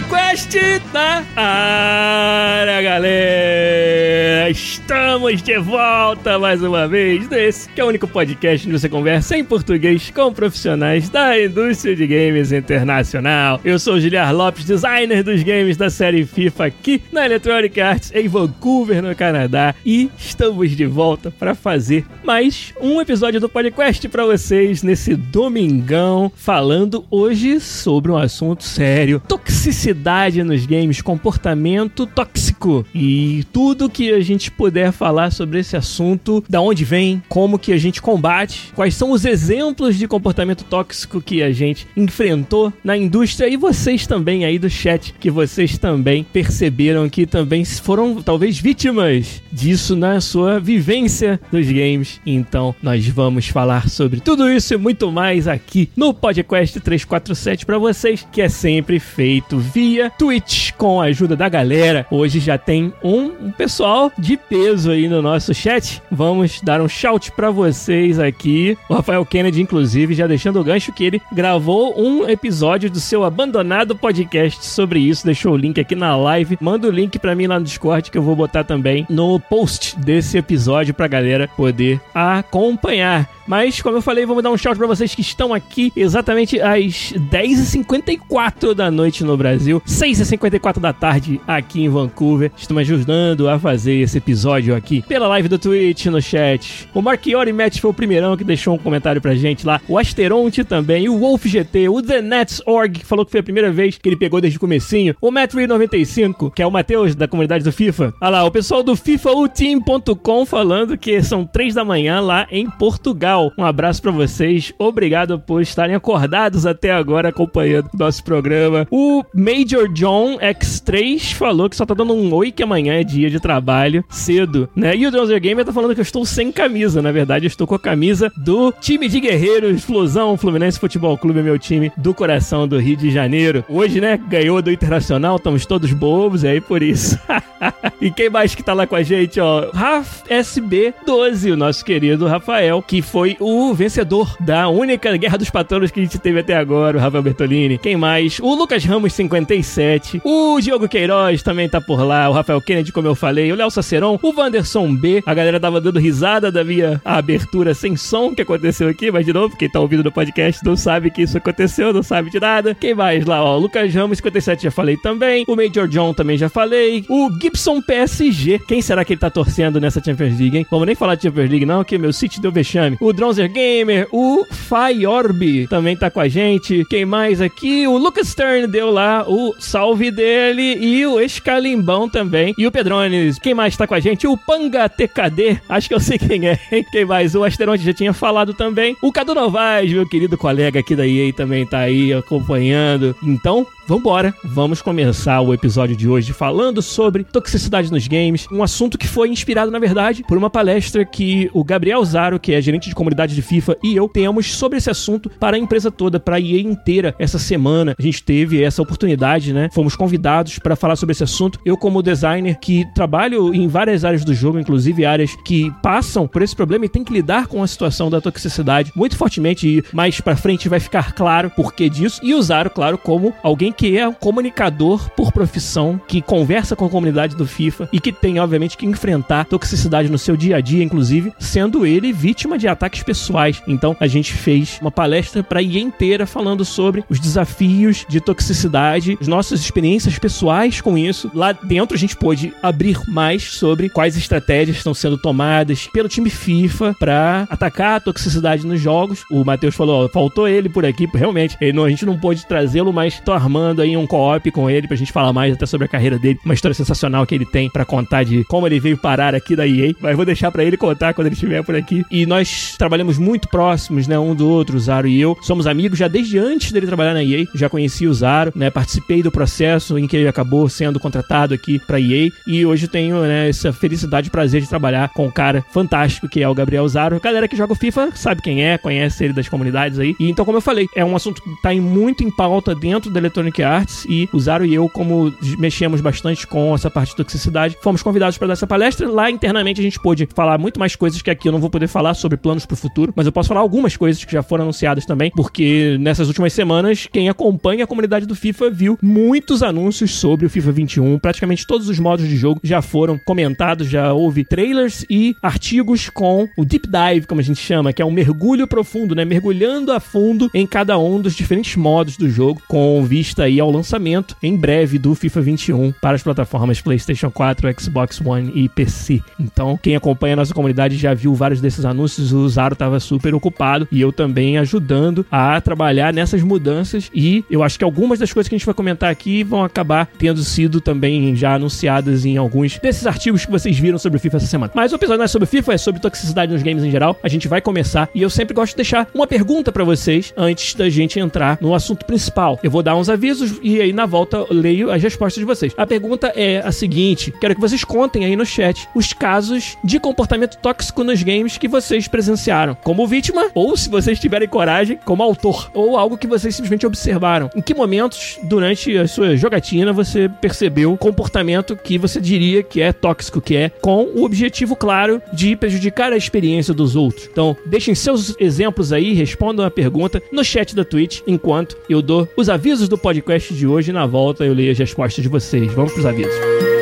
Podcast na área, galera! Estamos de volta mais uma vez nesse que é o único podcast onde você conversa em português com profissionais da indústria de games internacional. Eu sou o Giliar Lopes, designer dos games da série FIFA aqui na Electronic Arts em Vancouver, no Canadá, e estamos de volta para fazer mais um episódio do podcast para vocês nesse domingão, falando hoje sobre um assunto sério: toxicidade nos games, comportamento tóxico. E tudo que a gente puder falar sobre esse assunto, da onde vem, como que a gente combate, quais são os exemplos de comportamento tóxico que a gente enfrentou na indústria e vocês também aí do chat, que vocês também perceberam que também foram talvez vítimas disso na sua vivência dos games. Então, nós vamos falar sobre tudo isso e muito mais aqui no podcast 347 para vocês, que é sempre feito via Twitch com a ajuda da galera. Hoje já tem um, um pessoal de peso aí no nosso chat. Vamos dar um shout para vocês aqui. O Rafael Kennedy, inclusive, já deixando o gancho que ele gravou um episódio do seu abandonado podcast sobre isso. Deixou o link aqui na live. Manda o link para mim lá no Discord que eu vou botar também no post desse episódio pra galera poder acompanhar. Mas, como eu falei, vamos dar um shout para vocês que estão aqui exatamente às 10h54 da noite no Brasil, 6h54 da tarde aqui em Vancouver. Estão ajudando a fazer esse episódio aqui pela live do Twitch, no chat. O Marchiori Match foi o primeirão que deixou um comentário pra gente lá. O Asteronte também, o Wolf GT, o The Nets Org, que falou que foi a primeira vez que ele pegou desde o comecinho. O Matt95, que é o Matheus da comunidade do FIFA. Olha lá, o pessoal do FIFAUteam.com falando que são 3 da manhã lá em Portugal. Um abraço para vocês. Obrigado por estarem acordados até agora acompanhando nosso programa. O Major John X3 falou que só tá dando um oi que amanhã é dia de trabalho cedo, né? E o Dronzer Gamer tá falando que eu estou sem camisa. Na verdade, eu estou com a camisa do time de guerreiros Flusão Fluminense Futebol Clube, meu time do coração do Rio de Janeiro. Hoje, né, ganhou do Internacional, estamos todos bobos, é aí por isso. e quem mais que tá lá com a gente, ó? Raf SB12, o nosso querido Rafael, que foi foi o vencedor da única Guerra dos Patronos que a gente teve até agora, o Rafael Bertolini. Quem mais? O Lucas Ramos 57. O Diogo Queiroz também tá por lá. O Rafael Kennedy, como eu falei. O Léo Saceron. O Wanderson B. A galera tava dando risada da minha abertura sem som que aconteceu aqui, mas de novo, quem tá ouvindo no podcast não sabe que isso aconteceu, não sabe de nada. Quem mais lá? Ó, o Lucas Ramos 57 já falei também. O Major John também já falei. O Gibson PSG. Quem será que ele tá torcendo nessa Champions League, hein? Vamos nem falar de Champions League, não, que meu City deu vexame. O Dronzer Gamer, o Fayorb também tá com a gente. Quem mais aqui? O Lucas Stern deu lá o salve dele e o Escalimbão também. E o Pedrones. Quem mais tá com a gente? O Panga TKD. Acho que eu sei quem é. Quem mais? O Asteronte já tinha falado também. O Cadu Novaes, meu querido colega aqui da EA, também tá aí acompanhando. Então, vambora. Vamos começar o episódio de hoje falando sobre toxicidade nos games. Um assunto que foi inspirado, na verdade, por uma palestra que o Gabriel Zaro, que é gerente de comunidade de FIFA, e eu temos sobre esse assunto para a empresa toda, para a EA inteira. Essa semana a gente teve essa oportunidade, né? Fomos convidados para falar sobre esse assunto. Eu, como designer que trabalho em várias áreas do jogo, inclusive áreas que passam por esse problema e tem que lidar com a situação da toxicidade muito fortemente, e mais para frente vai ficar claro por que disso. E o Zaro, claro, como alguém que é um comunicador por profissão, que conversa com a comunidade do FIFA e que tem, obviamente, que enfrentar toxicidade no seu dia a dia, inclusive, sendo ele vítima de ataques pessoais. Então, a gente fez uma palestra para a IA inteira falando sobre os desafios de toxicidade, as nossas experiências pessoais com isso. Lá dentro, a gente pôde abrir mais sobre quais estratégias estão sendo tomadas pelo time FIFA para atacar a toxicidade nos jogos. O Matheus falou, ó, faltou ele por aqui, realmente. Ele não, a gente não pôde trazê-lo, mas tô armando aí um co-op com ele pra gente falar mais até sobre a carreira dele, uma história sensacional que ele tem para contar de como ele veio parar aqui da EA. Mas vou deixar para ele contar quando ele estiver por aqui. E nós trabalhamos muito próximos, né, um do outro, o Zaro e eu. Somos amigos já desde antes dele trabalhar na EA. Já conheci o Zaro, né, participei do processo em que ele acabou sendo contratado aqui pra EA e hoje tenho, né, essa felicidade e prazer de trabalhar com um cara fantástico que é o Gabriel Zaro. Galera que joga o FIFA sabe quem é, conhece ele das comunidades aí. E então, como eu falei, é um assunto que tá em, muito em pauta dentro da Electronic Arts e o Zaro e eu, como mexemos bastante com essa parte de toxicidade, fomos convidados para dar essa palestra. Lá internamente a gente pôde falar muito mais coisas que aqui eu não vou poder falar sobre planos pro futuro, mas eu posso falar algumas coisas que já foram anunciadas também, porque nessas últimas semanas, quem acompanha a comunidade do FIFA viu muitos anúncios sobre o FIFA 21. Praticamente todos os modos de jogo já foram comentados, já houve trailers e artigos com o deep dive, como a gente chama, que é um mergulho profundo, né? Mergulhando a fundo em cada um dos diferentes modos do jogo, com vista aí ao lançamento em breve do FIFA 21 para as plataformas PlayStation 4, Xbox One e PC. Então, quem acompanha a nossa comunidade já viu vários desses anúncios. O Zaro estava super ocupado e eu também ajudando a trabalhar nessas mudanças. E eu acho que algumas das coisas que a gente vai comentar aqui vão acabar tendo sido também já anunciadas em alguns desses artigos que vocês viram sobre o FIFA essa semana. Mas o episódio não é sobre FIFA, é sobre toxicidade nos games em geral. A gente vai começar e eu sempre gosto de deixar uma pergunta para vocês antes da gente entrar no assunto principal. Eu vou dar uns avisos e aí na volta leio as respostas de vocês. A pergunta é a seguinte: quero que vocês contem aí no chat os casos de comportamento tóxico nos games que vocês presenciaram, como vítima, ou se vocês tiverem coragem, como autor, ou algo que vocês simplesmente observaram. Em que momentos durante a sua jogatina você percebeu comportamento que você diria que é tóxico, que é com o objetivo claro de prejudicar a experiência dos outros? Então, deixem seus exemplos aí, respondam a pergunta no chat da Twitch, enquanto eu dou os avisos do podcast de hoje. Na volta eu leio as respostas de vocês. Vamos pros avisos.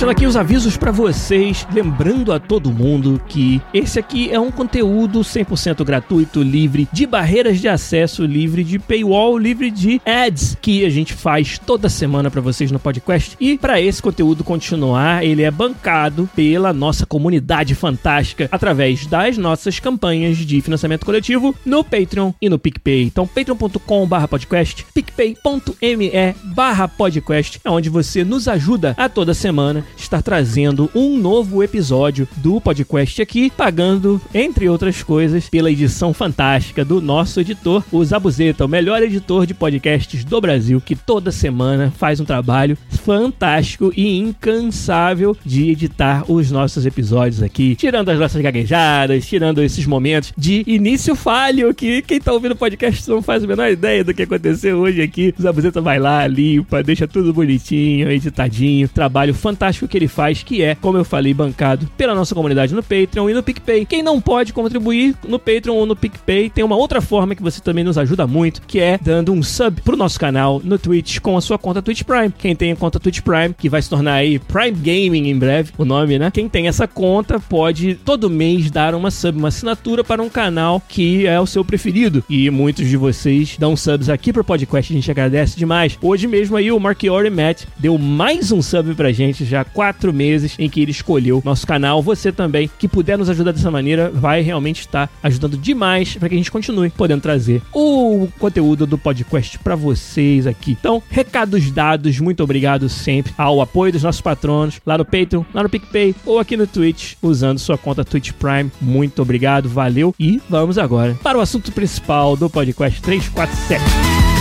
Deixando aqui os avisos para vocês, lembrando a todo mundo que esse aqui é um conteúdo 100% gratuito, livre de barreiras de acesso, livre de paywall, livre de ads que a gente faz toda semana para vocês no podcast. E para esse conteúdo continuar, ele é bancado pela nossa comunidade fantástica através das nossas campanhas de financiamento coletivo no Patreon e no PicPay. Então, patreon.com/podcast, picpay.me/podcast é onde você nos ajuda a toda semana estar trazendo um novo episódio do podcast aqui, pagando, entre outras coisas, pela edição fantástica do nosso editor, o Zabuzeta, o melhor editor de podcasts do Brasil, que toda semana faz um trabalho fantástico e incansável de editar os nossos episódios aqui, tirando as nossas gaguejadas, tirando esses momentos de início falho que quem tá ouvindo o podcast não faz a menor ideia do que aconteceu hoje aqui. O Zabuzeta vai lá, limpa, deixa tudo bonitinho, editadinho, trabalho fantástico fantástico que ele faz, que é, como eu falei, bancado pela nossa comunidade no Patreon e no PicPay. Quem não pode contribuir no Patreon ou no PicPay, tem uma outra forma que você também nos ajuda muito, que é dando um sub pro nosso canal no Twitch com a sua conta Twitch Prime. Quem tem a conta Twitch Prime, que vai se tornar aí Prime Gaming em breve, o nome, né? Quem tem essa conta pode todo mês dar uma sub, uma assinatura para um canal que é o seu preferido. E muitos de vocês dão subs aqui pro podcast, a gente agradece demais. Hoje mesmo aí o Marchiori Matt deu mais um sub pra gente, já quatro meses em que ele escolheu nosso canal. Você também, que puder nos ajudar dessa maneira, vai realmente estar ajudando demais para que a gente continue podendo trazer o conteúdo do podcast para vocês aqui. Então, recados dados, muito obrigado sempre ao apoio dos nossos patronos lá no Patreon, lá no PicPay ou aqui no Twitch, usando sua conta Twitch Prime. Muito obrigado, valeu e vamos agora para o assunto principal do podcast 347.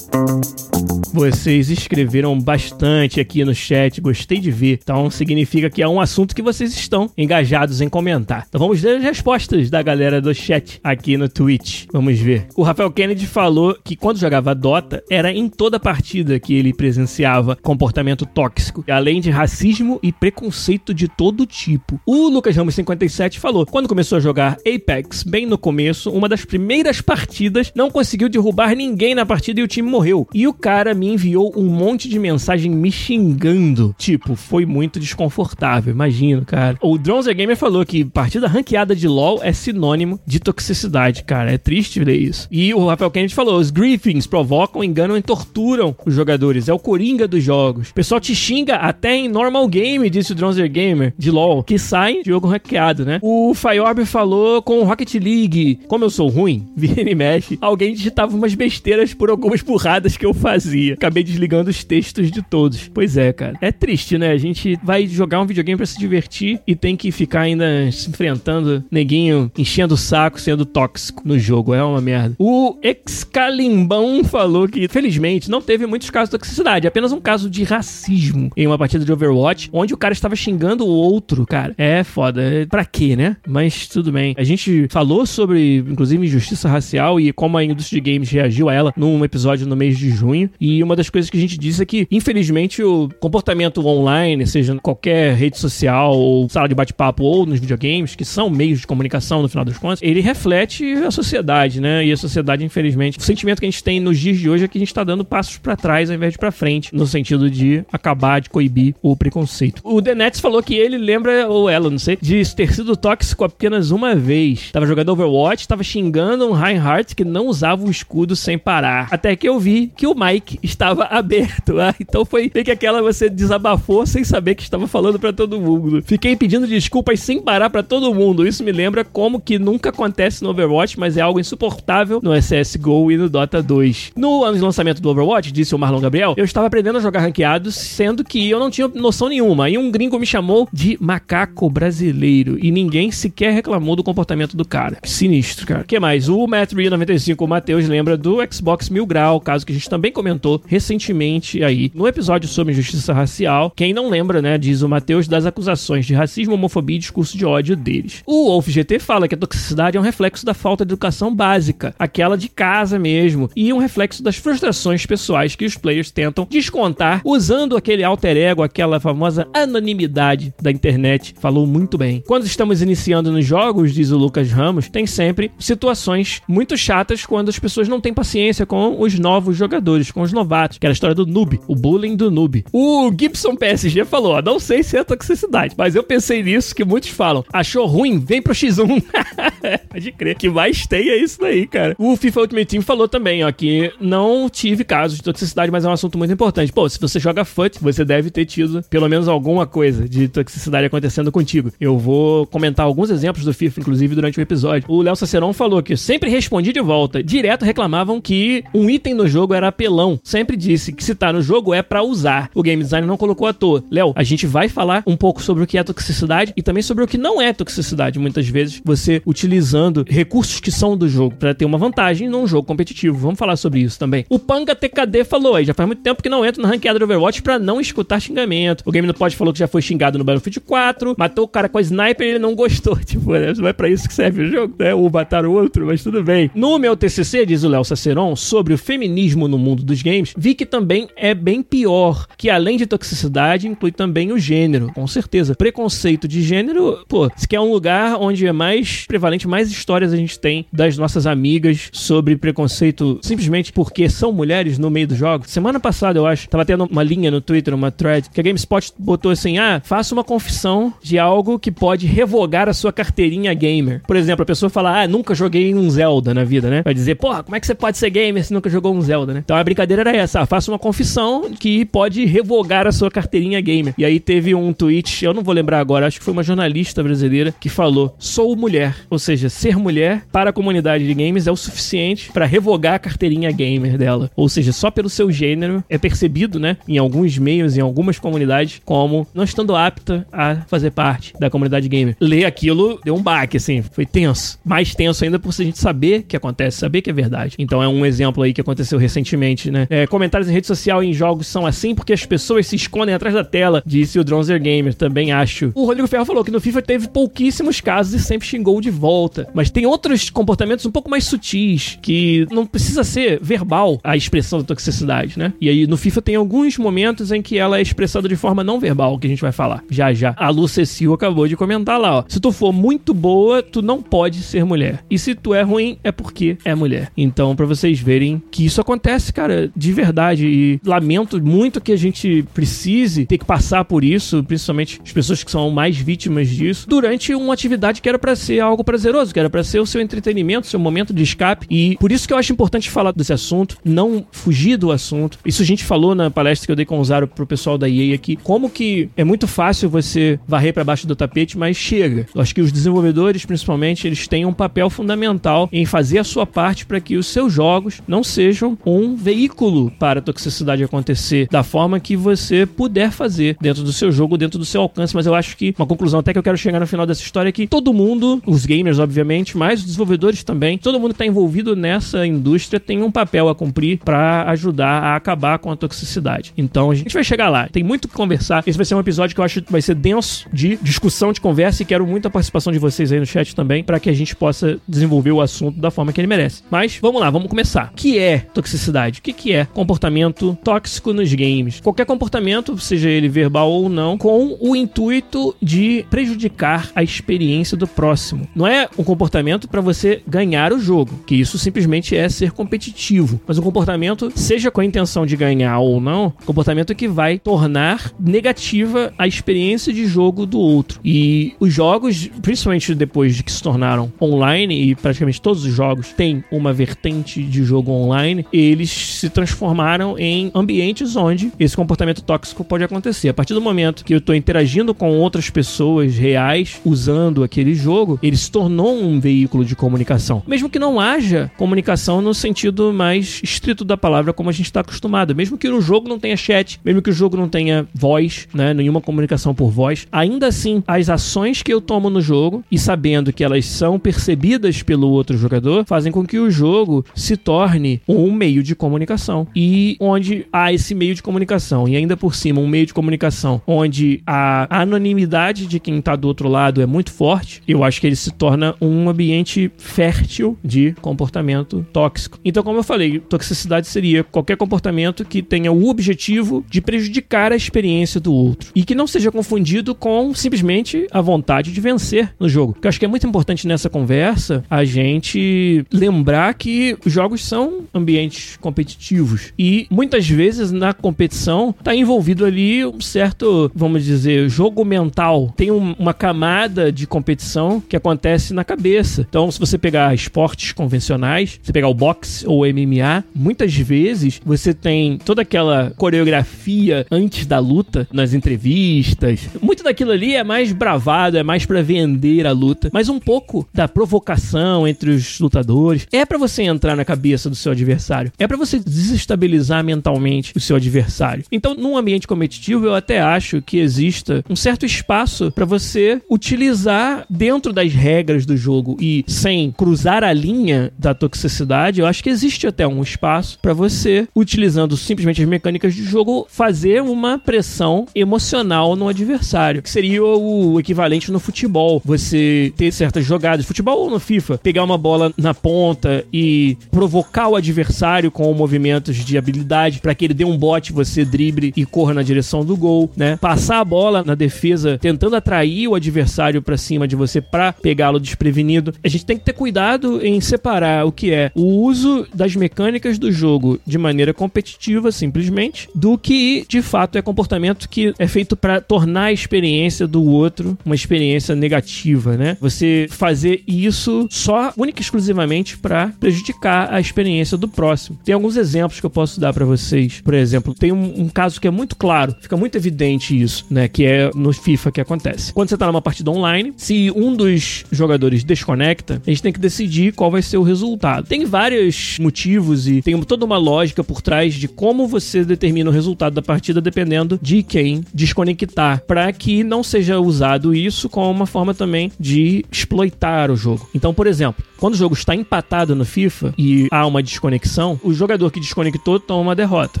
Música vocês escreveram bastante aqui no chat, gostei de ver. Então significa que é um assunto que vocês estão engajados em comentar. Então vamos ver as respostas da galera do chat aqui no Twitch. Vamos ver. O Rafael Kennedy falou que quando jogava Dota, era em toda partida que ele presenciava comportamento tóxico, além de racismo e preconceito de todo tipo. O Lucas Ramos 57 falou: quando começou a jogar Apex, bem no começo, uma das primeiras partidas não conseguiu derrubar ninguém na partida e o time morreu. E o cara me me enviou um monte de mensagem me xingando. Tipo, foi muito desconfortável, imagino, cara. O Dronzer Gamer falou que partida ranqueada de LoL é sinônimo de toxicidade, cara. É triste ver isso. E o Rafael Kennedy falou: os griefings provocam, enganam e torturam os jogadores. É o coringa dos jogos. O pessoal te xinga até em normal game, disse o Dronzer Gamer, de LoL, que sai jogo ranqueado, né? O Fayorb falou com o Rocket League. Como eu sou ruim, vira e mexe, alguém digitava umas besteiras por algumas burradas que eu fazia. Acabei desligando os textos de todos. Pois é, cara. É triste, né? A gente vai jogar um videogame para se divertir e tem que ficar ainda se enfrentando neguinho, enchendo o saco, sendo tóxico no jogo. É uma merda. O Excalimbão falou que, felizmente, não teve muitos casos de toxicidade, apenas um caso de racismo em uma partida de Overwatch, onde o cara estava xingando o outro, cara. É foda. Pra quê, né? Mas tudo bem. A gente falou sobre, inclusive, injustiça racial e como a indústria de games reagiu a ela num episódio no mês de junho. E uma das coisas que a gente disse é que, infelizmente, o comportamento online, seja em qualquer rede social ou sala de bate-papo ou nos videogames, que são meios de comunicação no final das contas, ele reflete a sociedade, né? E a sociedade, infelizmente, o sentimento que a gente tem nos dias de hoje é que a gente tá dando passos para trás ao invés de para frente, no sentido de acabar de coibir o preconceito. O The Nets falou que ele lembra, ou ela, não sei, de ter sido tóxico apenas uma vez. Tava jogando Overwatch, tava xingando um Reinhardt que não usava o escudo sem parar. Até que eu vi que o Mike estava aberto. Ah, então foi meio que aquela você desabafou sem saber que estava falando para todo mundo. Fiquei pedindo desculpas sem parar para todo mundo. Isso me lembra como que nunca acontece no Overwatch, mas é algo insuportável no CSGO e no Dota 2. No ano de lançamento do Overwatch, disse o Marlon Gabriel, eu estava aprendendo a jogar ranqueados, sendo que eu não tinha noção nenhuma. E um gringo me chamou de macaco brasileiro. E ninguém sequer reclamou do comportamento do cara. Sinistro, cara. O que mais? O Matt 95, o Matheus, lembra do Xbox Mil Grau, caso que a gente também comentou recentemente aí no episódio sobre injustiça racial. Quem não lembra, né, diz o Matheus, das acusações de racismo, homofobia e discurso de ódio deles. O Wolf GT fala que a toxicidade é um reflexo da falta de educação básica, aquela de casa mesmo, e um reflexo das frustrações pessoais que os players tentam descontar usando aquele alter ego, aquela famosa anonimidade da internet. Falou muito bem. Quando estamos iniciando nos jogos, diz o Lucas Ramos, tem sempre situações muito chatas quando as pessoas não têm paciência com os novos jogadores, com os novatos, que era a história do noob, o bullying do noob. O Gibson PSG falou, ó, não sei se é toxicidade, mas eu pensei nisso que muitos falam. Achou ruim? Vem pro X1. Pode crer. que mais tem é isso daí, cara. O FIFA Ultimate Team falou também, ó, que não tive casos de toxicidade, mas é um assunto muito importante. Pô, se você joga FUT, você deve ter tido pelo menos alguma coisa de toxicidade acontecendo contigo. Eu vou comentar alguns exemplos do FIFA, inclusive, durante o episódio. O Léo Saceron falou que sempre respondi de volta. Direto reclamavam que um item no jogo era apelão. Sempre disse que se tá no jogo é para usar. O game design não colocou à toa. Léo, a gente vai falar um pouco sobre o que é toxicidade e também sobre o que não é toxicidade. Muitas vezes você utilizando recursos que são do jogo para ter uma vantagem num jogo competitivo. Vamos falar sobre isso também. O Panga TKD falou aí, já faz muito tempo que não entra na ranqueada do Overwatch para não escutar xingamento. O Game no Pod falou que já foi xingado no Battlefield 4, matou o cara com a sniper e ele não gostou. Tipo, né? não é pra isso que serve o jogo, né? Ou matar o outro, mas tudo bem. No meu TCC, diz o Léo Saceron, sobre o feminismo no mundo dos games, vi que também é bem pior, que além de toxicidade, inclui também o gênero. Com certeza. Preconceito de gênero, pô, se quer um lugar onde é mais prevalente, mais histórias a gente tem das nossas amigas sobre preconceito simplesmente porque são mulheres no meio dos jogos. Semana passada, eu acho, tava tendo uma linha no Twitter, uma thread, que a GameSpot botou assim: ah, faça uma confissão de algo que pode revogar a sua carteirinha gamer. Por exemplo, a pessoa fala: ah, nunca joguei um Zelda na vida, né? Vai dizer, porra, como é que você pode ser gamer se nunca jogou um Zelda, né? Então a brincadeira era essa: faça uma confissão que pode revogar a sua carteirinha gamer. E aí teve um tweet, eu não vou lembrar agora, acho que foi uma jornalista brasileira que falou: sou mulher. Ou seja, ser mulher para a comunidade de games é o suficiente para revogar a carteirinha gamer dela. Ou seja, só pelo seu gênero é percebido, né, em alguns meios, em algumas comunidades, como não estando apta a fazer parte da comunidade gamer. Ler aquilo deu um baque, assim, foi tenso. Mais tenso ainda por a gente saber que acontece, saber que é verdade. Então é um exemplo aí que aconteceu recentemente, né? É, comentários em rede social e em jogos são assim porque as pessoas se escondem atrás da tela, disse o Dronzer Gamer, também acho. O Rodrigo Ferro falou que no FIFA teve pouquíssimos casos e sempre xingou de volta. Mas tem outros comportamentos um pouco mais sutis, que não precisa ser verbal a expressão da toxicidade, né? E aí no FIFA tem alguns momentos em que ela é expressada de forma não verbal, que a gente vai falar já já. A Lu acabou de comentar lá, ó. Se tu for muito boa, tu não pode ser mulher. E se tu é ruim, é porque é mulher. Então, para vocês verem que isso acontece, cara, de verdade. E lamento muito que a gente precise ter que passar por isso, principalmente as pessoas que são mais vítimas disso, durante uma atividade que era para ser algo prazeroso, que era para ser o seu entretenimento, seu momento de escape. E por isso que eu acho importante falar desse assunto, não fugir do assunto. Isso a gente falou na palestra que eu dei com o Zaro pro pessoal da EA aqui, como que é muito fácil você varrer para baixo do tapete, mas chega. Eu acho que os desenvolvedores, principalmente, eles têm um papel fundamental em fazer a sua parte para que os seus jogos não sejam um veículo para a toxicidade acontecer da forma que você puder fazer dentro do seu jogo, dentro do seu alcance. Mas eu acho que uma conclusão até que eu quero chegar no final dessa história é que todo mundo, os gamers, obviamente, mas os desenvolvedores também, todo mundo que está envolvido nessa indústria tem um papel a cumprir para ajudar a acabar com a toxicidade. Então a gente vai chegar lá. Tem muito que conversar. Esse vai ser um episódio que eu acho que vai ser denso de discussão, de conversa e quero muito a participação de vocês aí no chat também para que a gente possa desenvolver o assunto da forma que ele merece. Mas vamos lá, vamos começar. O que é toxicidade? O que, que é comportamento tóxico nos games? Qualquer comportamento, seja ele verbal ou não, com o intuito de prejudicar a experiência do próximo. Não é um comportamento para você ganhar o jogo, que isso simplesmente é ser competitivo, mas um comportamento, seja com a intenção de ganhar ou não, comportamento que vai tornar negativa a experiência de jogo do outro. E os jogos, principalmente depois de que se tornaram online, e praticamente todos os jogos têm uma vertente de jogo online, eles se transformaram em ambientes onde esse comportamento tóxico pode acontecer. A partir do momento que eu estou interagindo com outras pessoas reais usando aquele jogo, ele se tornou um veículo de comunicação. Mesmo que não haja comunicação no sentido mais estrito da palavra, como a gente está acostumado. Mesmo que no jogo não tenha chat, mesmo que o jogo não tenha voz, né, nenhuma comunicação por voz, ainda assim, as ações que eu tomo no jogo e sabendo que elas são percebidas pelo outro jogador, fazem com que o jogo se torne um meio de comunicação. E onde há esse meio de comunicação, e ainda por cima, um meio de comunicação onde a anonimidade de quem está do outro lado é muito forte, eu acho que ele se torna um ambiente fértil de comportamento tóxico. Então, como eu falei, toxicidade seria qualquer comportamento que tenha o objetivo de prejudicar a experiência do outro e que não seja confundido com simplesmente a vontade de vencer no jogo. Eu acho que é muito importante nessa conversa a gente lembrar que os jogos são ambientes competitivos e muitas vezes na competição está envolvido ali um certo, vamos dizer, jogo mental. Tem um, uma camada de competição que acontece na cabeça. Então, se você pegar esportes convencionais, você pegar o boxe ou o MMA, muitas vezes você tem toda aquela coreografia antes da luta nas entrevistas. Muito daquilo ali é mais bravado, é mais para vender a luta, mas um pouco da provocação entre os lutadores é para você entrar na cabeça do seu adversário, é para você desestabilizar mentalmente o seu adversário. Então, num ambiente competitivo, eu até acho que exista um certo espaço para você utilizar dentro das regras do jogo e sem cruzar a linha da toxicidade, eu acho que existe até um espaço para você, utilizando simplesmente as mecânicas de jogo, fazer uma pressão emocional no adversário, que seria o equivalente no futebol. Você ter certas jogadas, futebol ou no FIFA, pegar uma bola na ponta e provocar o adversário com movimentos de habilidade para que ele dê um bote, você drible e corra na direção do gol, né? Passar a bola na defesa, tentando atrair o adversário para cima de você para pegá-lo desprevenido. A gente tem que ter cuidado em separar o que é o uso das mecânicas do jogo de maneira competitiva, simplesmente, do que de fato é comportamento que é feito para tornar a experiência do outro uma experiência negativa, né? Você fazer isso só única e exclusivamente para prejudicar a experiência do próximo. Tem alguns exemplos que eu posso dar para vocês. Por exemplo, tem um, um, caso que é muito claro, fica muito evidente isso, né? Que é no FIFA que acontece. Quando você tá numa partida online, se um dos jogadores desconecta, a gente tem que decidir qual vai ser o resultado. Tem vários motivos e tem toda uma lógica por trás de como você determina o resultado da partida dependendo de quem desconectar, para que não seja usado isso como uma forma também de exploitar o jogo. Então, por exemplo, quando o jogo está empatado no FIFA e há uma desconexão, o jogador que desconectou toma uma derrota,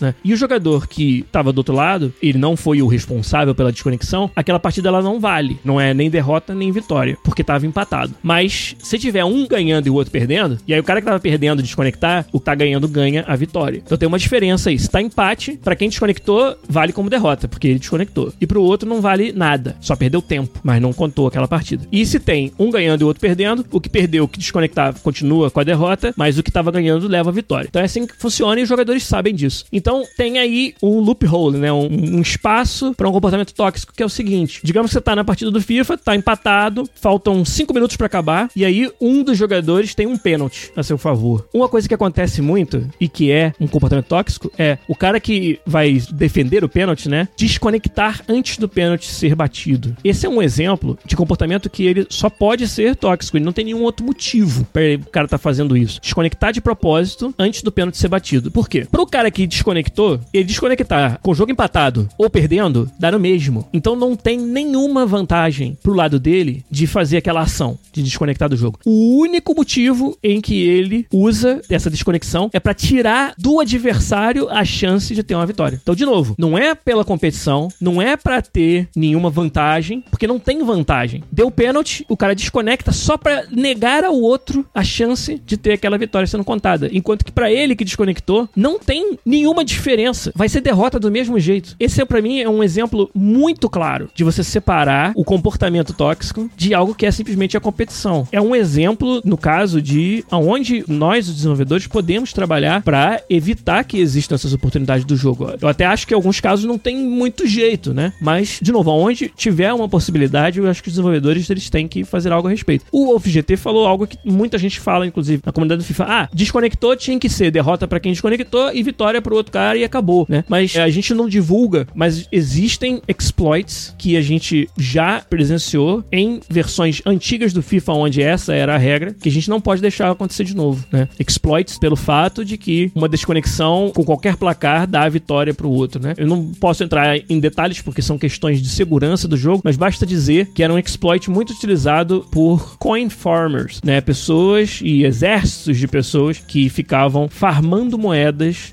né? E o jogador que estava do outro lado, ele não foi o responsável pela desconexão, aquela partida ela não vale, não é nem derrota nem vitória, porque estava empatado. Mas se tiver um ganhando e o outro perdendo, e aí o cara que tava perdendo desconectar, o que tá ganhando ganha a vitória. Então tem uma diferença aí. Se tá empate, para quem desconectou, vale como derrota, porque ele desconectou. E pro outro não vale nada, só perdeu tempo, mas não contou aquela partida. E se tem um ganhando e o outro perdendo, o que perdeu, o que desconectar, continua com a derrota, mas o que tava ganhando leva a vitória. Então é assim que funciona e os jogadores sabem disso. Então tem aí um loophole, né? Um, um espaço para um comportamento tóxico que é o seguinte: digamos que você tá na partida do FIFA, tá empatado, faltam 5 minutos para acabar, e aí um dos jogadores tem um pênalti a seu favor. Uma coisa que acontece muito e que é um comportamento tóxico é o cara que vai defender o pênalti, né? Desconectar antes do pênalti ser batido. Esse é um exemplo de comportamento que ele só pode ser tóxico, ele não tem nenhum outro motivo para o cara tá fazendo isso. Desconectar de propósito antes do pênalti ser batido. Por quê? Pro cara que desconectou, ele desconectar com o jogo empatado ou perdendo, dá no mesmo. Então não tem nenhuma vantagem pro lado dele de fazer aquela ação de desconectar do jogo. O único motivo em que ele usa essa desconexão é para tirar do adversário a chance de ter uma vitória. Então, de novo, não é pela competição, não é para ter nenhuma vantagem, porque não tem vantagem. Deu pênalti, o cara desconecta só para negar ao outro a chance de ter aquela vitória sendo contada. Enquanto que para ele que desconectou, não tem nenhuma diferença. Vai ser derrota do mesmo jeito. Esse, para mim, é um exemplo muito claro de você separar o comportamento tóxico de algo que é simplesmente a competição. É um exemplo, no caso, de aonde nós, os desenvolvedores, podemos trabalhar para evitar que existam essas oportunidades do jogo. Eu até acho que em alguns casos não tem muito jeito, né? Mas, de novo, aonde tiver uma possibilidade, eu acho que os desenvolvedores eles têm que fazer algo a respeito. O OFGT falou algo que muita gente fala, inclusive, na comunidade do FIFA. Ah, desconectou tinha que ser derrota para quem desconectou e vitória para o outro cara e acabou, né? Mas é, a gente não divulga, mas existem exploits que a gente já presenciou em versões antigas do FIFA, onde essa era a regra, que a gente não pode deixar acontecer de novo, né? Exploits pelo fato de que uma desconexão com qualquer placar dá a vitória para o outro, né? Eu não posso entrar em detalhes porque são questões de segurança do jogo, mas basta dizer que era um exploit muito utilizado por coin farmers, né? Pessoas e exércitos de pessoas que ficavam farmando moedas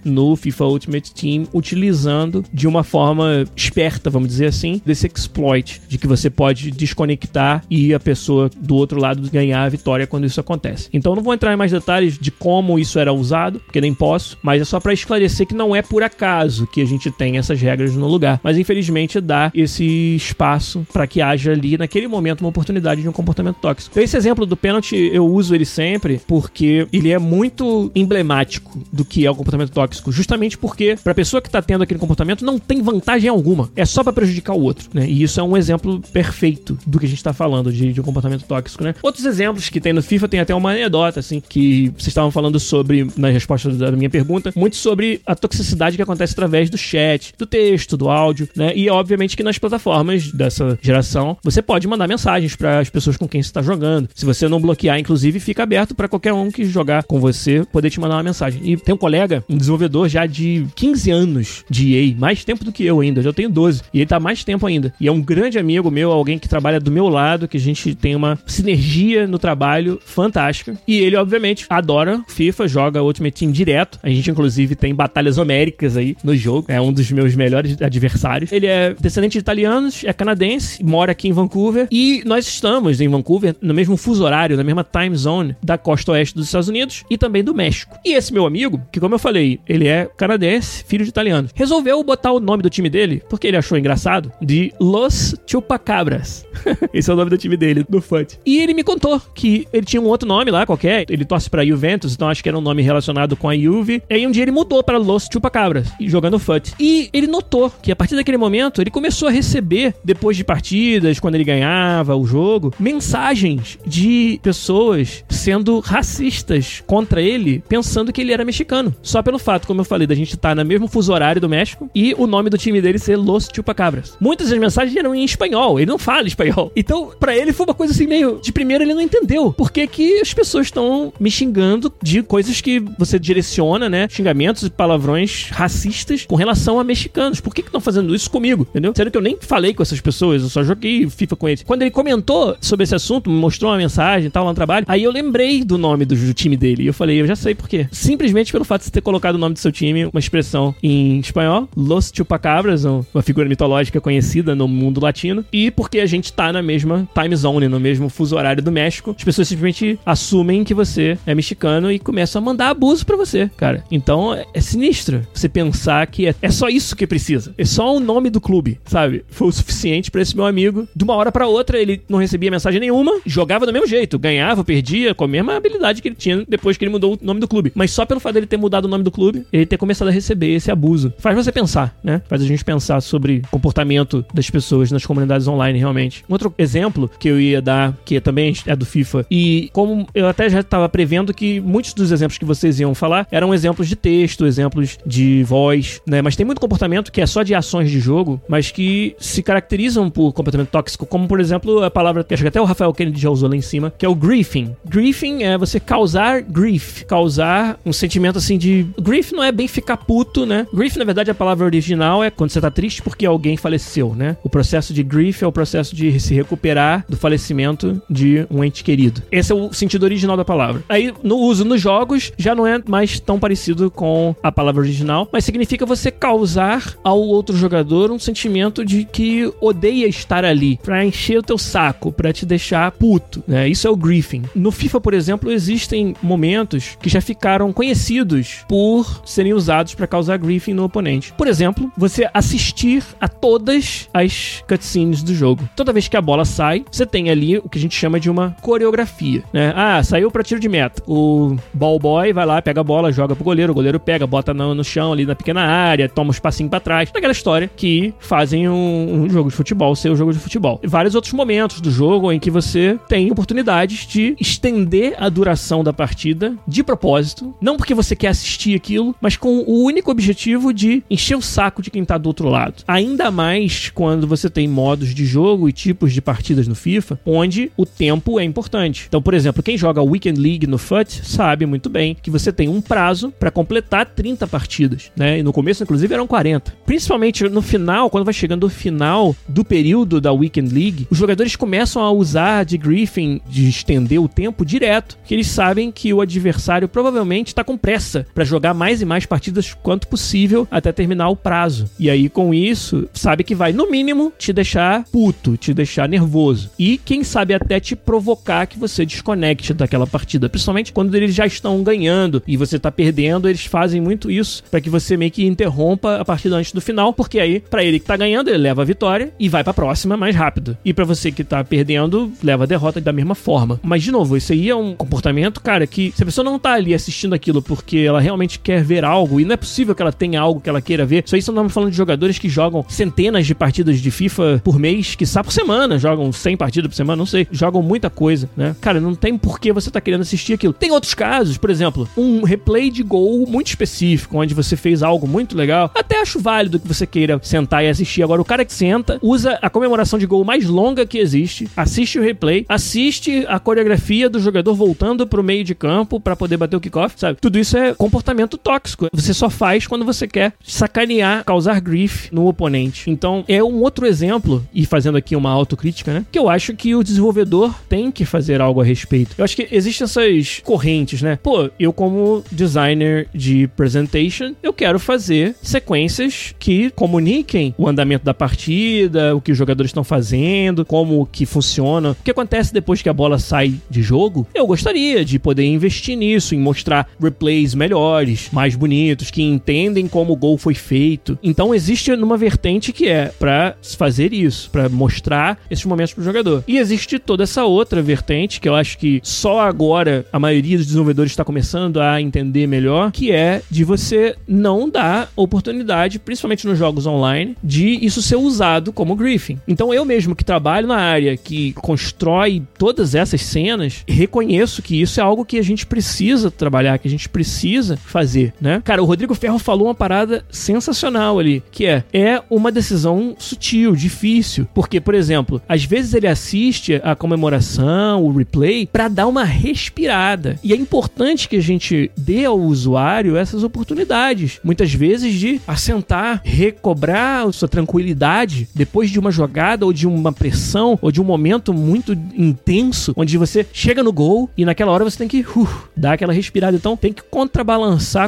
no FIFA Ultimate Team utilizando de uma forma esperta, vamos dizer assim, desse exploit de que você pode desconectar e a pessoa do outro lado ganhar a vitória quando isso acontece. Então não vou entrar em mais detalhes de como isso era usado, porque nem posso, mas é só para esclarecer que não é por acaso que a gente tem essas regras no lugar, mas infelizmente dá esse espaço para que haja ali naquele momento uma oportunidade de um comportamento tóxico. Então esse exemplo do pênalti eu uso ele sempre porque ele é muito emblemático do que é o comportamento tóxico, justamente porque para a pessoa que tá tendo aquele comportamento não tem vantagem alguma, é só para prejudicar o outro, né? E isso é um exemplo perfeito do que a gente tá falando de, de um comportamento tóxico, né? Outros exemplos que tem no FIFA tem até uma anedota assim que vocês estavam falando sobre na resposta da minha pergunta, muito sobre a toxicidade que acontece através do chat, do texto, do áudio, né? E obviamente que nas plataformas dessa geração você pode mandar mensagens para as pessoas com quem você está jogando. Se você não bloquear, inclusive, fica aberto para qualquer um que jogar com você poder te mandar uma mensagem. E tem um colega, um desenvolvedor já de 15 anos de EA, mais tempo do que eu ainda, eu já tenho 12, e ele tá mais tempo ainda. E é um grande amigo meu, alguém que trabalha do meu lado, que a gente tem uma sinergia no trabalho fantástica. E ele, obviamente, adora FIFA, joga Ultimate Team direto. A gente, inclusive, tem batalhas homéricas aí no jogo. É um dos meus melhores adversários. Ele é descendente de italianos, é canadense, mora aqui em Vancouver. E nós estamos em Vancouver no mesmo fuso horário, na mesma time zone da costa oeste dos Estados Unidos e também do México. E esse meu amigo, que como eu falei, ele é canadense, filho de italiano, resolveu botar o nome do time dele, porque ele achou engraçado, de Los Chupacabras. esse é o nome do time dele, do FUT. E ele me contou que ele tinha um outro nome lá, qualquer. Ele torce pra Juventus, então acho que era um nome relacionado com a Juve. E aí um dia ele mudou para Los Chupacabras, jogando FUT. E ele notou que a partir daquele momento ele começou a receber, depois de partidas, quando ele ganhava o jogo, mensagens de pessoas sendo racistas contra ele, pensando que ele era mexicano. Só pelo fato, como eu falei, da gente estar tá no mesmo fuso horário do México e o nome do time dele ser Los Chupacabras. Muitas das mensagens eram em espanhol, ele não fala espanhol. Então, para ele foi uma coisa assim meio. De primeiro ele não entendeu por que, que as pessoas estão me xingando de coisas que você direciona, né? Xingamentos e palavrões racistas com relação a mexicanos. Por que estão fazendo isso comigo? Entendeu? Sendo que eu nem falei com essas pessoas, eu só joguei FIFA com eles. Quando ele comentou sobre esse assunto, me mostrou uma mensagem e tal lá no trabalho, aí eu lembrei do nome do, do time dele. E eu falei, eu já sei por quê. Simplesmente pelo fato de ter colocado o nome do seu time, uma expressão em espanhol, Los Chupacabras, uma figura mitológica conhecida no mundo latino, e porque a gente tá na mesma time zone, no mesmo fuso horário do México, as pessoas simplesmente assumem que você é mexicano e começam a mandar abuso para você, cara. Então é, é sinistro você pensar que é, é só isso que precisa. É só o nome do clube, sabe? Foi o suficiente para esse meu amigo. De uma hora para outra, ele não recebia mensagem nenhuma, jogava do mesmo jeito, ganhava, perdia, com a mesma habilidade que ele tinha depois que ele mudou o nome do clube. Mas só pelo fato dele ter mudado o nome do clube, ele ter começado a receber esse abuso. Faz você pensar, né? Faz a gente pensar sobre comportamento das pessoas nas comunidades online, realmente. Um outro exemplo que eu ia dar, que também é do FIFA, e como eu até já estava prevendo que muitos dos exemplos que vocês iam falar eram exemplos de texto, exemplos de voz, né? Mas tem muito comportamento que é só de ações de jogo, mas que se caracterizam por comportamento tóxico, como por exemplo a palavra que acho que até o Rafael Kennedy já usou lá em cima, que é o griefing. Griefing é você causar grief, causar um sentimento assim de. Grief não é bem ficar puto, né? Grief, na verdade, a palavra original é quando você tá triste porque alguém faleceu, né? O processo de grief é o processo de se recuperar do falecimento de um ente querido. Esse é o sentido original da palavra. Aí, no uso nos jogos, já não é mais tão parecido com a palavra original, mas significa você causar ao outro jogador um sentimento de que odeia estar ali, pra encher o teu saco, pra te deixar puto, né? Isso é o griefing. No FIFA, por exemplo, existem momentos que já ficaram conhecidos por serem usados para causar griefing no oponente. Por exemplo, você assistir a todas as cutscenes do jogo. Toda vez que a bola sai, você tem ali o que a gente chama de uma coreografia, né? Ah, saiu para tiro de meta. O ball boy vai lá, pega a bola, joga pro goleiro, o goleiro pega, bota no, no chão ali na pequena área, toma uns passinhos para trás. Aquela história que fazem um, um jogo de futebol ser um jogo de futebol. E vários outros momentos do jogo em que você tem oportunidades de estender a duração da partida de propósito, não porque você quer assistir aquilo, mas com o único objetivo de encher o saco de quem tá do outro lado. Ainda mais quando você tem modos de jogo e tipos de partidas no FIFA, onde o tempo é importante. Então, por exemplo, quem joga Weekend League no FUT sabe muito bem que você tem um prazo para completar 30 partidas, né? E no começo, inclusive, eram 40. Principalmente no final, quando vai chegando o final do período da Weekend League, os jogadores começam a usar de griefing, de estender o tempo direto, que eles sabem que o adversário provavelmente está com pressa para jogar mais e mais partidas quanto possível até terminar o prazo. E aí, com isso, sabe que vai, no mínimo, te deixar puto, te deixar nervoso. E quem sabe até te provocar que você desconecte daquela partida. Principalmente quando eles já estão ganhando e você tá perdendo, eles fazem muito isso para que você meio que interrompa a partida antes do final, porque aí, para ele que tá ganhando, ele leva a vitória e vai pra próxima mais rápido. E para você que tá perdendo, leva a derrota da mesma forma. Mas, de novo, isso aí é um comportamento, cara, que se a pessoa não tá ali assistindo aquilo porque ela realmente quer ver algo, e não é possível que ela tenha algo que ela queira ver. Isso aí estamos falando de jogadores que jogam centenas de partidas de FIFA por mês, que por semana, jogam 100 partidas por semana, não sei, jogam muita coisa, né? Cara, não tem por que você tá querendo assistir aquilo. Tem outros casos, por exemplo, um replay de gol muito específico, onde você fez algo muito legal. Até acho válido que você queira sentar e assistir. Agora, o cara que senta, usa a comemoração de gol mais longa que existe, assiste o replay, assiste a coreografia do jogador voltando pro meio de campo para poder bater o kickoff, sabe? Tudo isso é comportamento tóxico. Você só faz quando você quer sacanear, causar grief no oponente. Então, é um outro exemplo, e fazendo aqui uma autocrítica, né? Que eu acho que o desenvolvedor tem que fazer algo a respeito. Eu acho que existem essas correntes, né? Pô, eu como designer de presentation, eu quero fazer sequências que comuniquem o andamento da partida, o que os jogadores estão fazendo, como que funciona, o que acontece depois que a bola sai de jogo. Eu gostaria de poder investir nisso, em mostrar replays melhores, mais bonitos, que entendem como o gol foi feito. Então existe uma vertente que é para fazer isso, para mostrar esses momentos pro jogador. E existe toda essa outra vertente que eu acho que só agora a maioria dos desenvolvedores está começando a entender melhor, que é de você não dar oportunidade, principalmente nos jogos online, de isso ser usado como griefing. Então eu mesmo que trabalho na área que constrói todas essas cenas, reconheço que isso é algo que a gente precisa trabalhar, que a gente precisa fazer, né? Cara, o Rodrigo Ferro falou uma parada sensacional ali, que é é uma decisão sutil, difícil, porque por exemplo, às vezes ele assiste a comemoração, o replay para dar uma respirada. E é importante que a gente dê ao usuário essas oportunidades, muitas vezes de assentar, recobrar sua tranquilidade depois de uma jogada ou de uma pressão ou de um momento muito intenso, onde você chega no gol e naquela hora você tem que uh, dar aquela respirada. Então tem que contrabalançar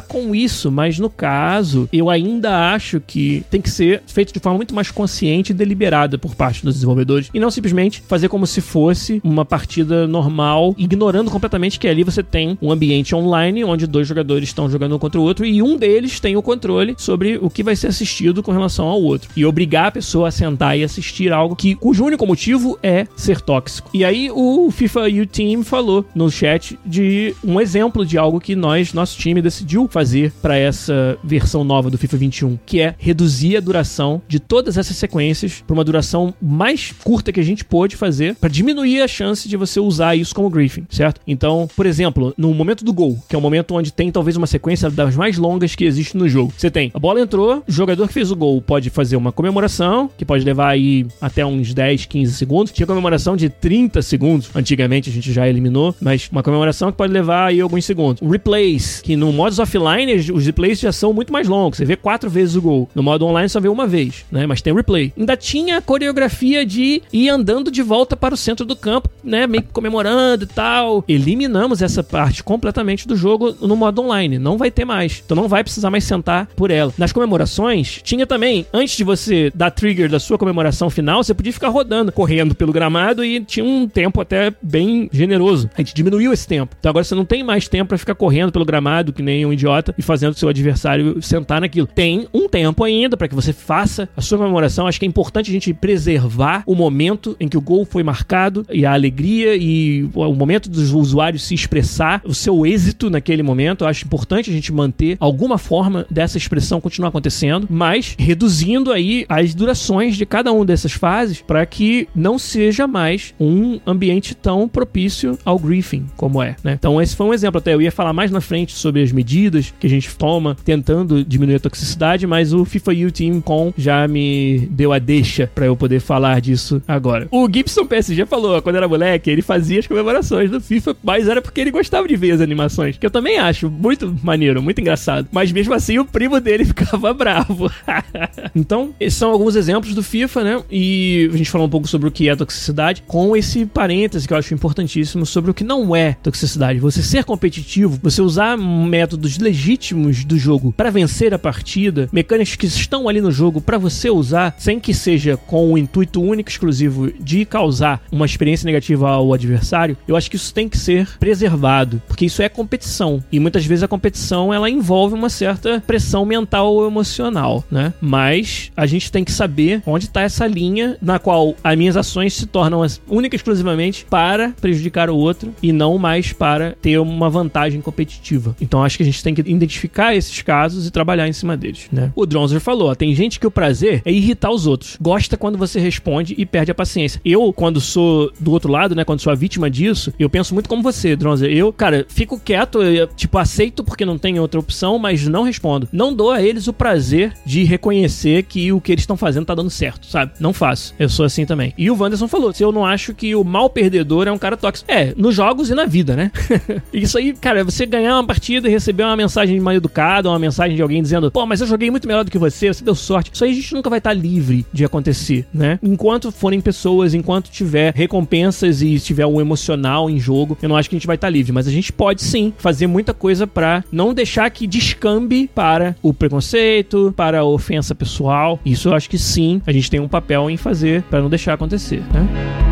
com isso, mas no caso, eu ainda acho que tem que ser feito de forma muito mais consciente e deliberada por parte dos desenvolvedores e não simplesmente fazer como se fosse uma partida normal, ignorando completamente que ali você tem um ambiente online onde dois jogadores estão jogando um contra o outro e um deles tem o controle sobre o que vai ser assistido com relação ao outro. E obrigar a pessoa a sentar e assistir algo que cujo único motivo é ser tóxico. E aí o FIFA U Team falou no chat de um exemplo de algo que nós, nosso time, decidiu fazer para essa versão nova do FIFA 21, que é reduzir a duração de todas essas sequências para uma duração mais curta que a gente pôde fazer para diminuir a chance de você usar isso como griefing, certo? Então, por exemplo, no momento do gol, que é o momento onde tem talvez uma sequência das mais longas que existe no jogo. Você tem a bola entrou, o jogador que fez o gol pode fazer uma comemoração, que pode levar aí até uns 10, 15 segundos. Tinha comemoração de 30 segundos, antigamente a gente já eliminou, mas uma comemoração que pode levar aí alguns segundos. Replays, que no modo offline os replays já são muito mais longos, você vê quatro vezes o gol. No modo online só vê uma vez, né? Mas tem replay. Ainda tinha a coreografia de ir andando de volta para o centro do campo, né? Meio que comemorando e tal. Eliminamos essa parte completamente do jogo no modo online. Não vai ter mais. Então não vai precisar mais sentar por ela. Nas comemorações, tinha também, antes de você dar trigger da sua comemoração final, você podia ficar rodando, correndo pelo gramado e tinha um tempo até bem generoso. A gente diminuiu esse tempo. Então agora você não tem mais tempo para ficar correndo pelo gramado que nem um idiota e fazendo seu adversário sentar naquilo. Tem um tempo ainda para que você faça a sua comemoração. Acho que é importante a gente preservar o momento em que o gol foi marcado e a alegria e o momento dos usuários se expressar, o seu êxito naquele momento. Acho importante a gente manter alguma forma dessa expressão continuar acontecendo, mas reduzindo aí as durações de cada uma dessas fases para que não seja mais um ambiente tão propício ao griefing como é, né? Então esse foi um exemplo até eu ia falar mais na frente sobre as medidas que a gente toma tentando diminuir a toxicidade, mas o FIFA U Team Com já me deu a deixa para eu poder falar disso agora. O Gibson PSG falou, quando era moleque, ele fazia as comemorações do FIFA, mas era porque ele gostava de ver as animações, que eu também acho muito maneiro, muito engraçado. Mas mesmo assim o primo dele ficava bravo. então, esses são alguns exemplos do FIFA, né? E a gente falou um pouco sobre o que é toxicidade, com esse parêntese que eu acho importantíssimo sobre o que não é toxicidade. Você ser competitivo, você usar métodos legítimos do jogo para vencer a partida, mecânicas que estão ali no jogo para você usar, sem que seja com o intuito único exclusivo de causar uma experiência negativa ao adversário, eu acho que isso tem que ser preservado, porque isso é competição. E muitas vezes a competição ela envolve uma certa pressão mental ou emocional, né? Mas a gente tem que saber onde está essa linha na qual as minhas ações se tornam única e exclusivamente para prejudicar o outro e não mais para ter uma vantagem competitiva. Então acho que a gente tem que identificar esses casos e trabalhar em cima deles, né? O Dronzer falou, tem gente que o prazer é irritar os outros. Gosta quando você responde e perde a paciência. Eu, quando sou do outro lado, né, quando sou a vítima disso, eu penso muito como você, Dronzer. Eu, cara, fico quieto, eu, tipo, aceito porque não tem outra opção, mas não respondo. Não dou a eles o prazer de reconhecer que o que eles estão fazendo tá dando certo, sabe? Não faço. Eu sou assim também. E o Wanderson falou: se eu não acho que o mal perdedor é um cara tóxico. É, nos jogos e na vida, né? Isso aí, cara, você ganhar uma partida e receber uma mensagem mal educada, uma mensagem de alguém dizendo, pô, mas eu joguei muito melhor do que você, você deu sorte. Isso aí a gente nunca vai estar livre de acontecer, né? Enquanto forem pessoas, enquanto tiver recompensas e tiver um emocional em jogo, eu não acho que a gente vai estar livre. Mas a gente pode sim fazer muita coisa para não deixar que descambe para o preconceito, para a ofensa pessoal. Isso eu acho que sim, a gente tem um papel em fazer para não deixar acontecer, né?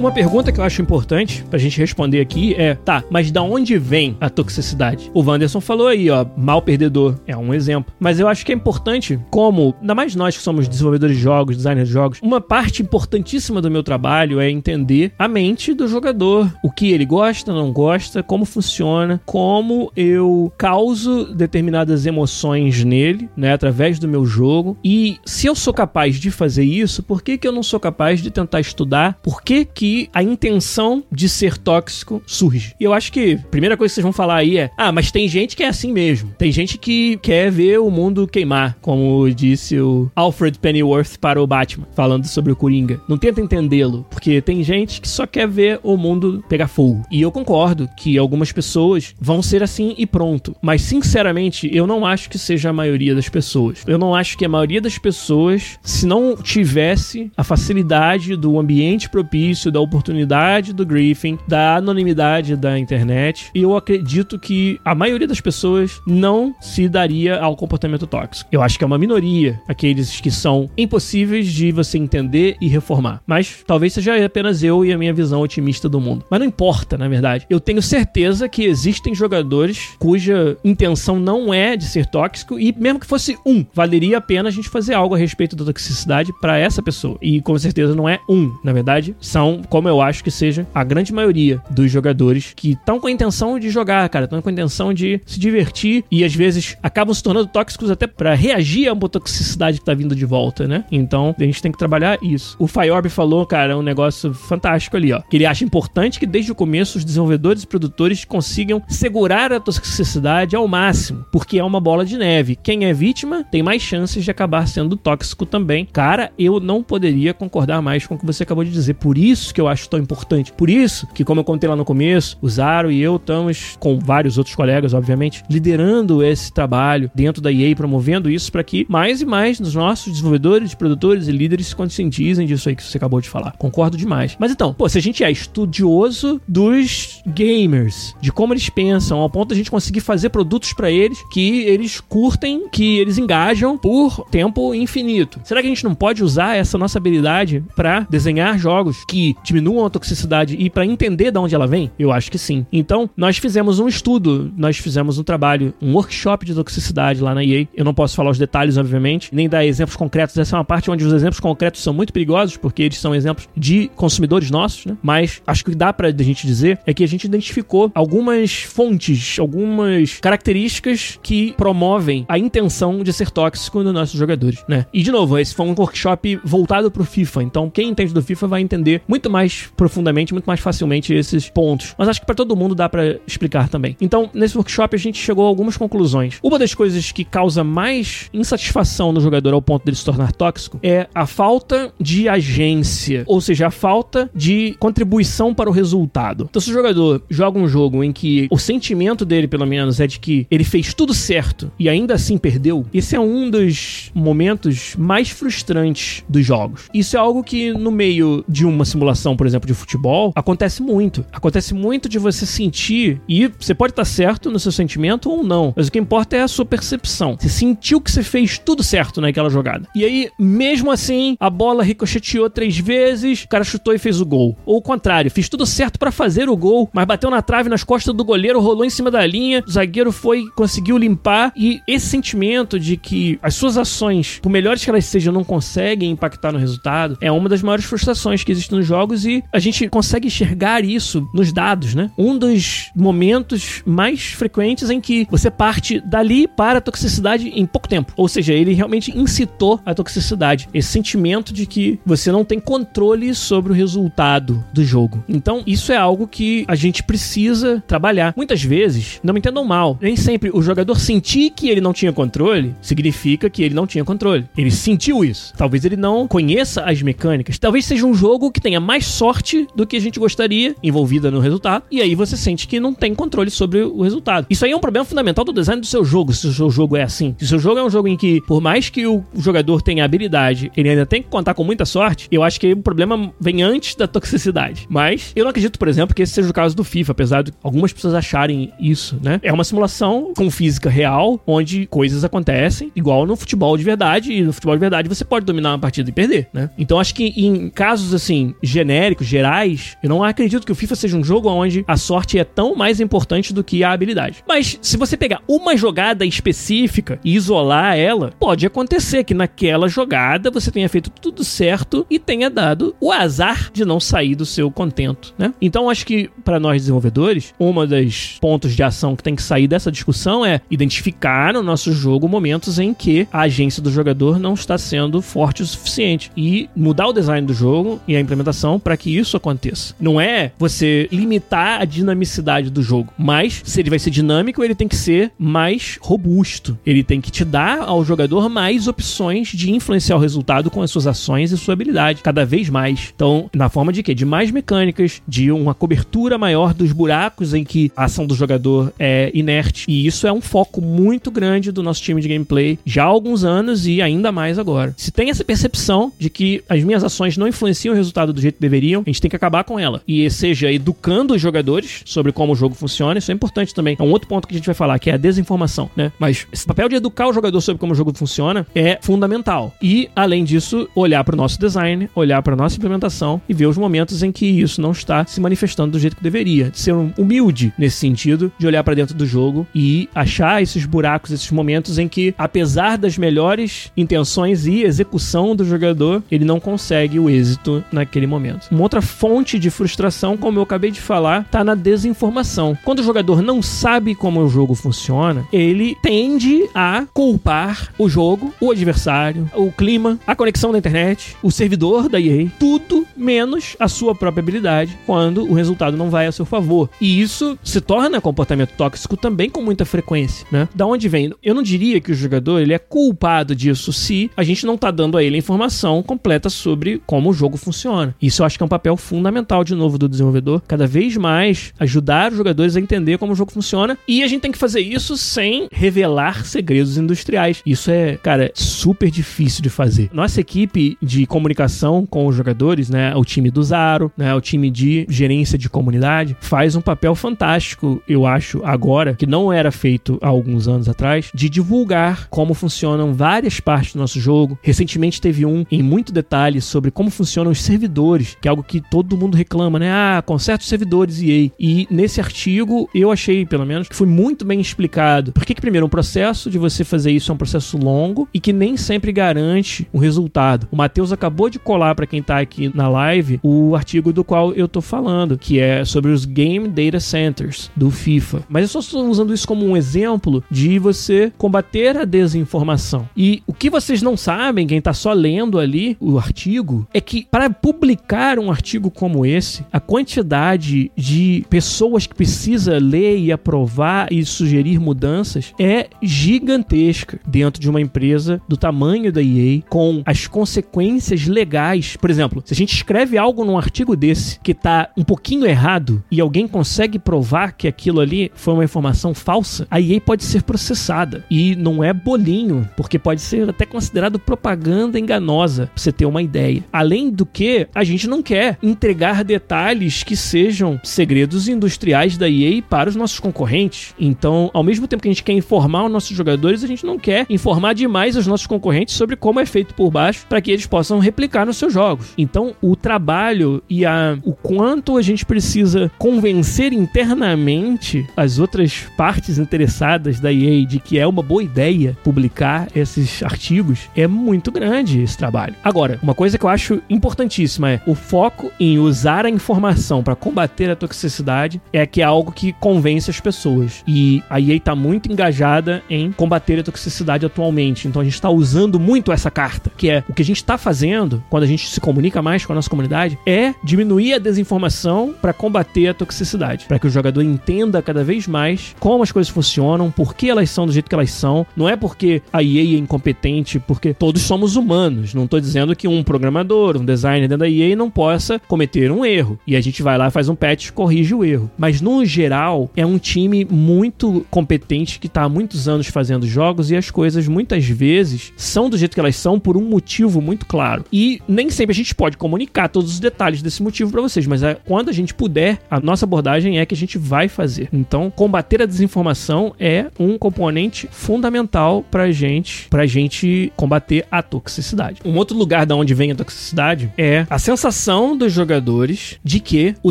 Uma pergunta que eu acho importante pra gente responder aqui é: tá, mas da onde vem a toxicidade? O Wanderson falou aí, ó, mal perdedor é um exemplo. Mas eu acho que é importante, como, ainda mais nós que somos desenvolvedores de jogos, designers de jogos, uma parte importantíssima do meu trabalho é entender a mente do jogador, o que ele gosta, não gosta, como funciona, como eu causo determinadas emoções nele, né, através do meu jogo. E se eu sou capaz de fazer isso, por que, que eu não sou capaz de tentar estudar por que, que a intenção de ser tóxico surge. E eu acho que a primeira coisa que vocês vão falar aí é: ah, mas tem gente que é assim mesmo. Tem gente que quer ver o mundo queimar, como disse o Alfred Pennyworth para o Batman, falando sobre o Coringa. Não tenta entendê-lo, porque tem gente que só quer ver o mundo pegar fogo. E eu concordo que algumas pessoas vão ser assim e pronto. Mas sinceramente, eu não acho que seja a maioria das pessoas. Eu não acho que a maioria das pessoas, se não tivesse a facilidade do ambiente propício, da da oportunidade do Griffin, da anonimidade da internet. E eu acredito que a maioria das pessoas não se daria ao comportamento tóxico. Eu acho que é uma minoria aqueles que são impossíveis de você entender e reformar. Mas talvez seja apenas eu e a minha visão otimista do mundo. Mas não importa, na verdade. Eu tenho certeza que existem jogadores cuja intenção não é de ser tóxico e mesmo que fosse um, valeria a pena a gente fazer algo a respeito da toxicidade para essa pessoa. E com certeza não é um, na verdade, são, como eu acho que seja, a grande maioria dos jogadores que estão com a intenção de jogar, cara, estão com a intenção de se divertir e às vezes acabam se tornando tóxicos até para reagir a uma toxicidade que tá vindo de volta, né? Então, a gente tem que trabalhar isso. O Fayorb falou, cara, um negócio fantástico ali, ó, que ele acha importante que desde o começo os desenvolvedores e produtores consigam segurar a toxicidade ao máximo, porque é uma bola de neve. Quem é vítima tem mais chances de acabar sendo tóxico também. Cara, eu não poderia concordar mais com o que você acabou de dizer. Por isso que eu acho tão importante. Por isso que, como eu contei lá no começo, o Zaro e eu estamos, com vários outros colegas, obviamente, liderando esse trabalho dentro da EA, promovendo isso para que mais e mais dos nossos desenvolvedores, produtores e líderes se conscientizem disso aí que você acabou de falar. Concordo demais. Mas então, pô, se a gente é estudioso dos gamers, de como eles pensam, ao ponto de a gente conseguir fazer produtos para eles que eles curtem, que eles engajam por tempo infinito. Será que a gente não pode usar essa nossa habilidade para desenhar jogos que diminuam a toxicidade e para entender de onde ela vem? Eu acho que sim. Então, nós fizemos um estudo, nós fizemos um trabalho, um workshop de toxicidade lá na EA. Eu não posso falar os detalhes, obviamente, nem dar exemplos concretos. Essa é uma parte onde os exemplos concretos são muito perigosos, porque eles são exemplos de consumidores nossos, né? Mas acho que dá pra a gente dizer é que a gente identificou algumas fontes, algumas características que promovem a intenção de ser tóxico nos nossos jogadores, né? E de novo, esse foi um workshop voltado pro FIFA, então quem entende do FIFA vai entender muito mais profundamente, muito mais facilmente esses pontos. Mas acho que para todo mundo dá para explicar também. Então, nesse workshop a gente chegou a algumas conclusões. Uma das coisas que causa mais insatisfação no jogador ao ponto dele se tornar tóxico é a falta de agência, ou seja, a falta de contribuição para o resultado. Então, se o jogador joga um jogo em que o sentimento dele, pelo menos, é de que ele fez tudo certo e ainda assim perdeu, esse é um dos momentos mais frustrantes dos jogos. Isso é algo que no meio de uma simulação, por exemplo, de futebol, acontece muito. Acontece muito de você sentir e você pode estar certo no seu sentimento ou não, mas o que importa é a sua percepção. Você sentiu que você fez tudo certo naquela jogada. E aí, mesmo assim, a bola ricocheteou três vezes, o cara chutou e fez o gol. Ou o contrário, fiz tudo certo para fazer o gol, mas bateu na trave nas costas do goleiro, rolou em cima da linha, o zagueiro foi, conseguiu limpar e esse sentimento de que as suas ações, por melhores que elas sejam, não conseguem impactar no resultado, é uma das maiores frustrações que existem nos jogos e a gente consegue enxergar isso nos dados, né? Um dos momentos mais frequentes em que você parte dali para a toxicidade em pouco tempo. Ou seja, ele realmente incitou a toxicidade. Esse sentimento de que você não tem controle sobre o resultado do jogo. Então, isso é algo que a gente precisa trabalhar. Muitas vezes, não me entendam mal, nem sempre o jogador sentir que ele não tinha controle significa que ele não tinha controle. Ele sentiu isso. Talvez ele não conheça as mecânicas. Talvez seja um jogo que tenha mais sorte do que a gente gostaria envolvida no resultado. E aí você sente que não tem controle sobre o resultado. Isso aí é um problema fundamental do design do seu jogo, se o seu jogo é assim. Se o seu jogo é um jogo em que, por mais que o jogador tenha habilidade, ele ainda tem que contar com muita sorte, eu acho que o problema vem antes da toxicidade. Mas eu não acredito, por exemplo, que esse seja o caso do FIFA, apesar de algumas pessoas acharem isso, né? É uma simulação com física real, onde coisas acontecem, igual no futebol de verdade, e no futebol de verdade você pode dominar uma partida e perder, né? Então acho que em casos assim, genéricos, gerais, eu não acredito que o FIFA seja um jogo onde a sorte é tão mais importante do que a habilidade. Mas se você pegar uma jogada específica e isolar ela, pode acontecer que naquela jogada você tenha feito tudo certo e tenha dado o azar de não sair do seu contento, né? Então acho que para nós desenvolvedores, uma das pontos de ação que tem que sair dessa discussão é identificar no nosso jogo momentos em que a agência do jogador não está sendo forte o suficiente e mudar o design do jogo e a implementação para que isso aconteça. Não é você limitar a dinamicidade do jogo, mas se ele vai ser dinâmico, ele tem que ser mais robusto. Ele tem que te dar ao jogador mais opções de influenciar o resultado com as suas ações e sua habilidade, cada vez mais. Então, na forma de quê? De mais mecânicas, de uma cobertura maior dos buracos em que a ação do jogador é inerte. E isso é um foco muito grande do nosso time de gameplay já há alguns anos e ainda mais agora. Se tem essa percepção de que as minhas ações não influenciam o resultado do jeito que deveriam, a gente tem que acabar com ela. E seja educando os jogadores sobre como o jogo funciona, isso é importante também. É um outro ponto que a gente vai falar, que é a desinformação, né? Mas esse papel de educar o jogador sobre como o jogo funciona é fundamental. E, além disso, olhar para o nosso design, olhar para nossa implementação e ver os momentos em que isso não está se manifestando do jeito que deveria. De ser humilde nesse sentido, de olhar para dentro do jogo e achar esses buracos, esses momentos em que, apesar das melhores intenções e execução do jogador, ele não consegue o êxito naquele momento. Uma outra fonte de frustração, como eu acabei de falar, está na desinformação. Quando o jogador não sabe como o jogo funciona, ele tende a culpar o jogo, o adversário, o clima, a conexão da internet, o servidor da EA, tudo menos a sua própria habilidade quando o resultado não vai a seu favor. E isso se torna comportamento tóxico também com muita frequência, né? Da onde vem? Eu não diria que o jogador ele é culpado disso se a gente não tá dando a ele a informação completa sobre como o jogo funciona. Isso eu acho que é um papel fundamental de novo do desenvolvedor, cada vez mais ajudar os jogadores a entender como o jogo funciona e a gente tem que fazer isso sem revelar segredos industriais. Isso é, cara, super difícil de fazer. Nossa equipe de comunicação com os jogadores, né, o time do Zaro, né, o time de gerência de comunidade, faz um papel fantástico, eu acho, agora, que não era feito há alguns anos atrás, de divulgar como funcionam várias partes do nosso jogo. Recentemente teve um em muito detalhe sobre como funcionam os servidores, que é algo que todo mundo reclama, né? Ah, conserta os servidores EA. E nesse artigo, eu achei, pelo menos, que foi muito bem explicado. Porque que, primeiro, um processo de você fazer isso é um processo longo e que nem sempre garante um resultado. O Matheus acabou de colar para quem tá aqui na live o artigo do qual eu tô falando, que é sobre os Game Data Centers do FIFA. Mas eu só estou usando isso como um exemplo de você combater a desinformação. E o que vocês não sabem, quem tá só lendo ali o artigo, é que para publicar um artigo como esse, a quantidade de pessoas que precisa ler e aprovar e sugerir mudanças é gigantesca dentro de uma empresa do tamanho da EA, com as consequências legais. Por exemplo, se a gente escreve algo num artigo desse que tá um pouquinho errado e alguém consegue provar que aquilo ali foi uma informação falsa, a EA pode ser processada. E não é bolinho, porque pode ser até considerado propaganda enganosa, pra você ter uma ideia. Além do que, a gente não quer entregar detalhes que sejam segredos industriais da EA para os nossos concorrentes. Então, ao mesmo tempo que a gente quer informar os nossos jogadores, a gente não quer informar demais os nossos concorrentes sobre como é feito por baixo para que eles possam replicar nos seus jogos. Então, o trabalho e a, o quanto a gente precisa convencer internamente as outras partes interessadas da EA de que é uma boa ideia publicar esses artigos é muito grande esse trabalho. Agora, uma coisa que eu acho importantíssima é o foco em usar a informação para combater a toxicidade é que é algo que convence as pessoas. E a EA está muito engajada em combater a toxicidade atualmente. Então a gente está usando muito essa carta, que é o que a gente está fazendo quando a gente se comunica mais com a nossa comunidade é diminuir a desinformação para combater a toxicidade, para que o jogador entenda cada vez mais como as coisas funcionam, por que elas são do jeito que elas são. Não é porque a EA é incompetente, porque todos somos humanos. Não estou dizendo que um programador, um designer dentro da EA não possa cometer um erro. E a gente vai lá, faz um patch corrige o erro. Mas no geral, é um time muito competente que está há muitos anos fazendo jogos e as coisas muitas vezes são do jeito que elas são por um motivo muito claro. E nem sempre a gente pode comunicar todos os detalhes desse motivo para vocês, mas é, quando a gente puder, a nossa abordagem é que a gente vai fazer. Então, combater a desinformação é um componente fundamental pra gente, pra gente combater a toxicidade. Um outro lugar da onde vem a toxicidade é a sensação dos jogadores de que o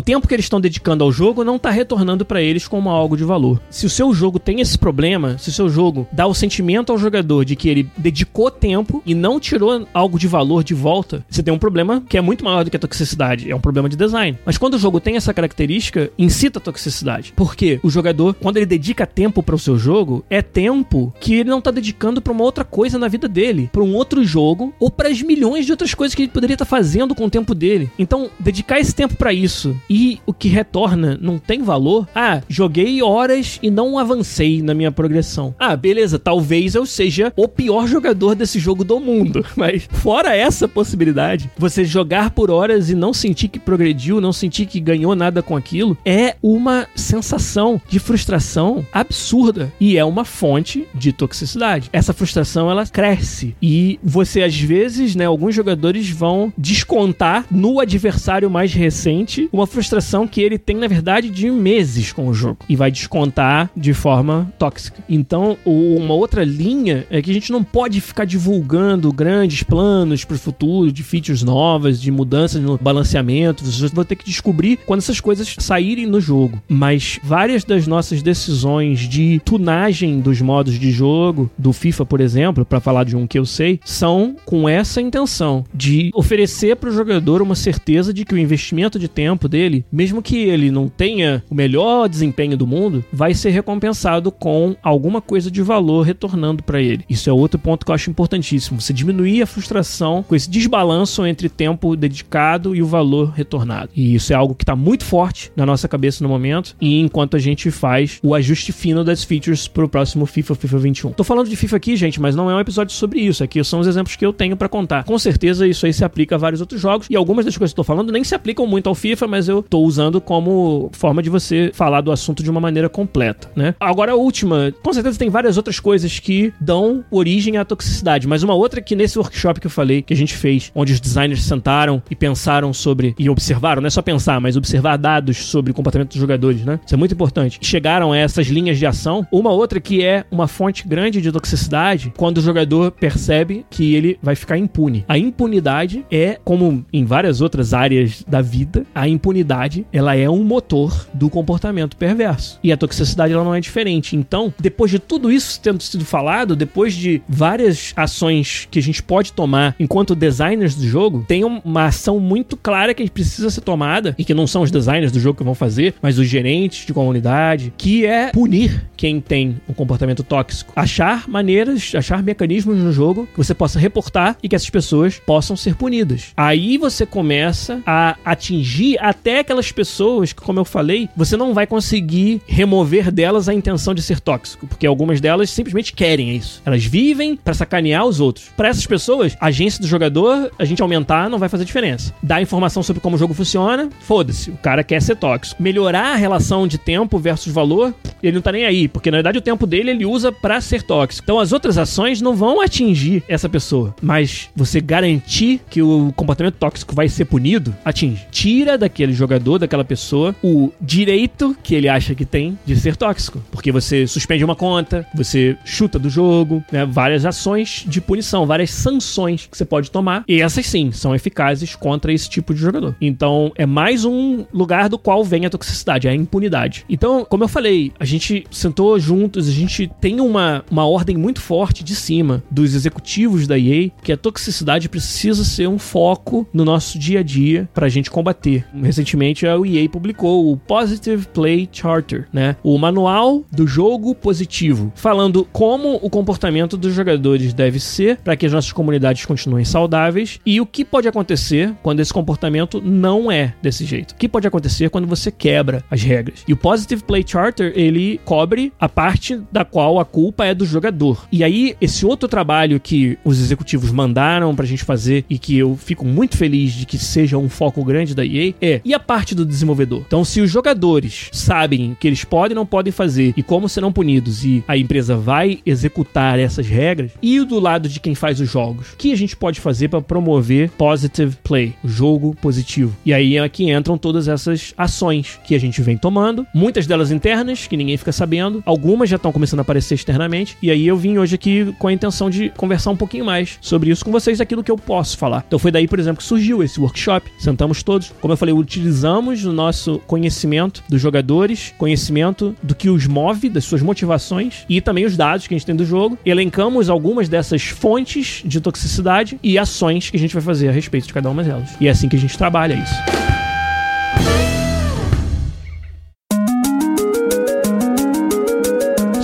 tempo que eles estão dedicando ao jogo não tá retornando para eles como algo de valor. Se o seu jogo tem esse problema, se o seu jogo dá o sentimento ao jogador de que ele dedicou tempo e não tirou algo de valor de volta, você tem um problema que é muito maior do que a toxicidade. É um problema de design. Mas quando o jogo tem essa característica, incita a toxicidade. Porque o jogador, quando ele dedica tempo para o seu jogo, é tempo que ele não tá dedicando para uma outra coisa na vida dele, para um outro jogo ou para as milhões de outras coisas que ele poderia estar tá fazendo com o tempo dele. Então, dedicar esse tempo para isso e o que retorna não tem valor. Ah, joguei horas e não avancei na minha progressão. Ah, beleza, talvez eu seja o pior jogador desse jogo do mundo, mas fora essa possibilidade, você jogar por horas e não sentir que progrediu, não sentir que ganhou nada com aquilo, é uma sensação de frustração absurda e é uma fonte de toxicidade. Essa frustração ela cresce e você às vezes, né, alguns jogadores vão descontar no no adversário mais recente uma frustração que ele tem, na verdade, de meses com o jogo e vai descontar de forma tóxica. Então, uma outra linha é que a gente não pode ficar divulgando grandes planos para o futuro de features novas, de mudanças no balanceamento. Vocês vão ter que descobrir quando essas coisas saírem no jogo. Mas várias das nossas decisões de tunagem dos modos de jogo, do FIFA, por exemplo, para falar de um que eu sei, são com essa intenção de oferecer para o jogador uma certeza de que o investimento de tempo dele, mesmo que ele não tenha o melhor desempenho do mundo, vai ser recompensado com alguma coisa de valor retornando para ele. Isso é outro ponto que eu acho importantíssimo. Você diminuir a frustração com esse desbalanço entre tempo dedicado e o valor retornado. E isso é algo que está muito forte na nossa cabeça no momento. E enquanto a gente faz o ajuste fino das features para o próximo FIFA, FIFA 21. Tô falando de FIFA aqui, gente, mas não é um episódio sobre isso. Aqui são os exemplos que eu tenho para contar. Com certeza isso aí se aplica a vários outros jogos e algumas coisas que eu tô falando nem se aplicam muito ao FIFA, mas eu tô usando como forma de você falar do assunto de uma maneira completa, né? Agora a última, com certeza tem várias outras coisas que dão origem à toxicidade, mas uma outra que nesse workshop que eu falei, que a gente fez, onde os designers sentaram e pensaram sobre e observaram, não é só pensar, mas observar dados sobre o comportamento dos jogadores, né? Isso é muito importante. Chegaram a essas linhas de ação. Uma outra que é uma fonte grande de toxicidade quando o jogador percebe que ele vai ficar impune. A impunidade é, como em várias outras áreas da vida, a impunidade ela é um motor do comportamento perverso. E a toxicidade ela não é diferente. Então, depois de tudo isso tendo sido falado, depois de várias ações que a gente pode tomar enquanto designers do jogo, tem uma ação muito clara que precisa ser tomada e que não são os designers do jogo que vão fazer, mas os gerentes de comunidade, que é punir quem tem um comportamento tóxico. Achar maneiras, achar mecanismos no jogo que você possa reportar e que essas pessoas possam ser punidas. Aí você começa a atingir até aquelas pessoas que, como eu falei, você não vai conseguir remover delas a intenção de ser tóxico, porque algumas delas simplesmente querem isso. Elas vivem para sacanear os outros. Para essas pessoas, a agência do jogador, a gente aumentar não vai fazer diferença. Dar informação sobre como o jogo funciona, foda-se. O cara quer ser tóxico. Melhorar a relação de tempo versus valor, ele não tá nem aí, porque na verdade o tempo dele ele usa para ser tóxico. Então as outras ações não vão atingir essa pessoa, mas você garantir que o comportamento tóxico vai ser punido, atinge. Tira daquele jogador, daquela pessoa, o direito que ele acha que tem de ser tóxico, porque você suspende uma conta, você chuta do jogo, né? Várias ações de punição, várias sanções que você pode tomar, e essas sim são eficazes contra esse tipo de jogador. Então é mais um lugar do qual vem a toxicidade, a impunidade. Então, como eu falei, a gente sentou juntos, a gente tem uma, uma ordem muito forte de cima dos executivos da EA que a toxicidade precisa ser um foco no nosso dia a dia para a gente combater. Recentemente a EA publicou o Positive Play Charter, né? O manual do jogo positivo, falando como o comportamento dos jogadores deve ser para que as nossas comunidades continuem saudáveis e o que pode acontecer quando esse comportamento não é desse jeito. O que pode acontecer quando você quebra as regras. E o Positive Play Charter, ele cobre a parte da qual a culpa é do jogador. E aí, esse outro trabalho que os executivos mandaram pra gente fazer e que eu fico muito feliz de que seja um foco grande da EA é e a parte do desenvolvedor. Então, se os jogadores sabem que eles podem e não podem fazer e como serão punidos e a empresa vai executar essas regras, e do lado de quem faz os jogos, o que a gente pode fazer para promover positive play, o jogo positivo? E aí é que entram todas essas ações que a gente vem tomando, muitas delas internas, que ninguém fica sabendo, algumas já estão começando a aparecer externamente, e aí eu vim hoje aqui com a intenção de conversar um pouquinho mais sobre isso com vocês, aquilo que eu posso falar. Então foi daí, por exemplo, que surgiu esse workshop. Sentamos todos, como eu falei, utilizamos o nosso conhecimento dos jogadores, conhecimento do que os move, das suas motivações e também os dados que a gente tem do jogo. Elencamos algumas dessas fontes de toxicidade e ações que a gente vai fazer a respeito de cada uma delas. E é assim que a gente trabalha isso.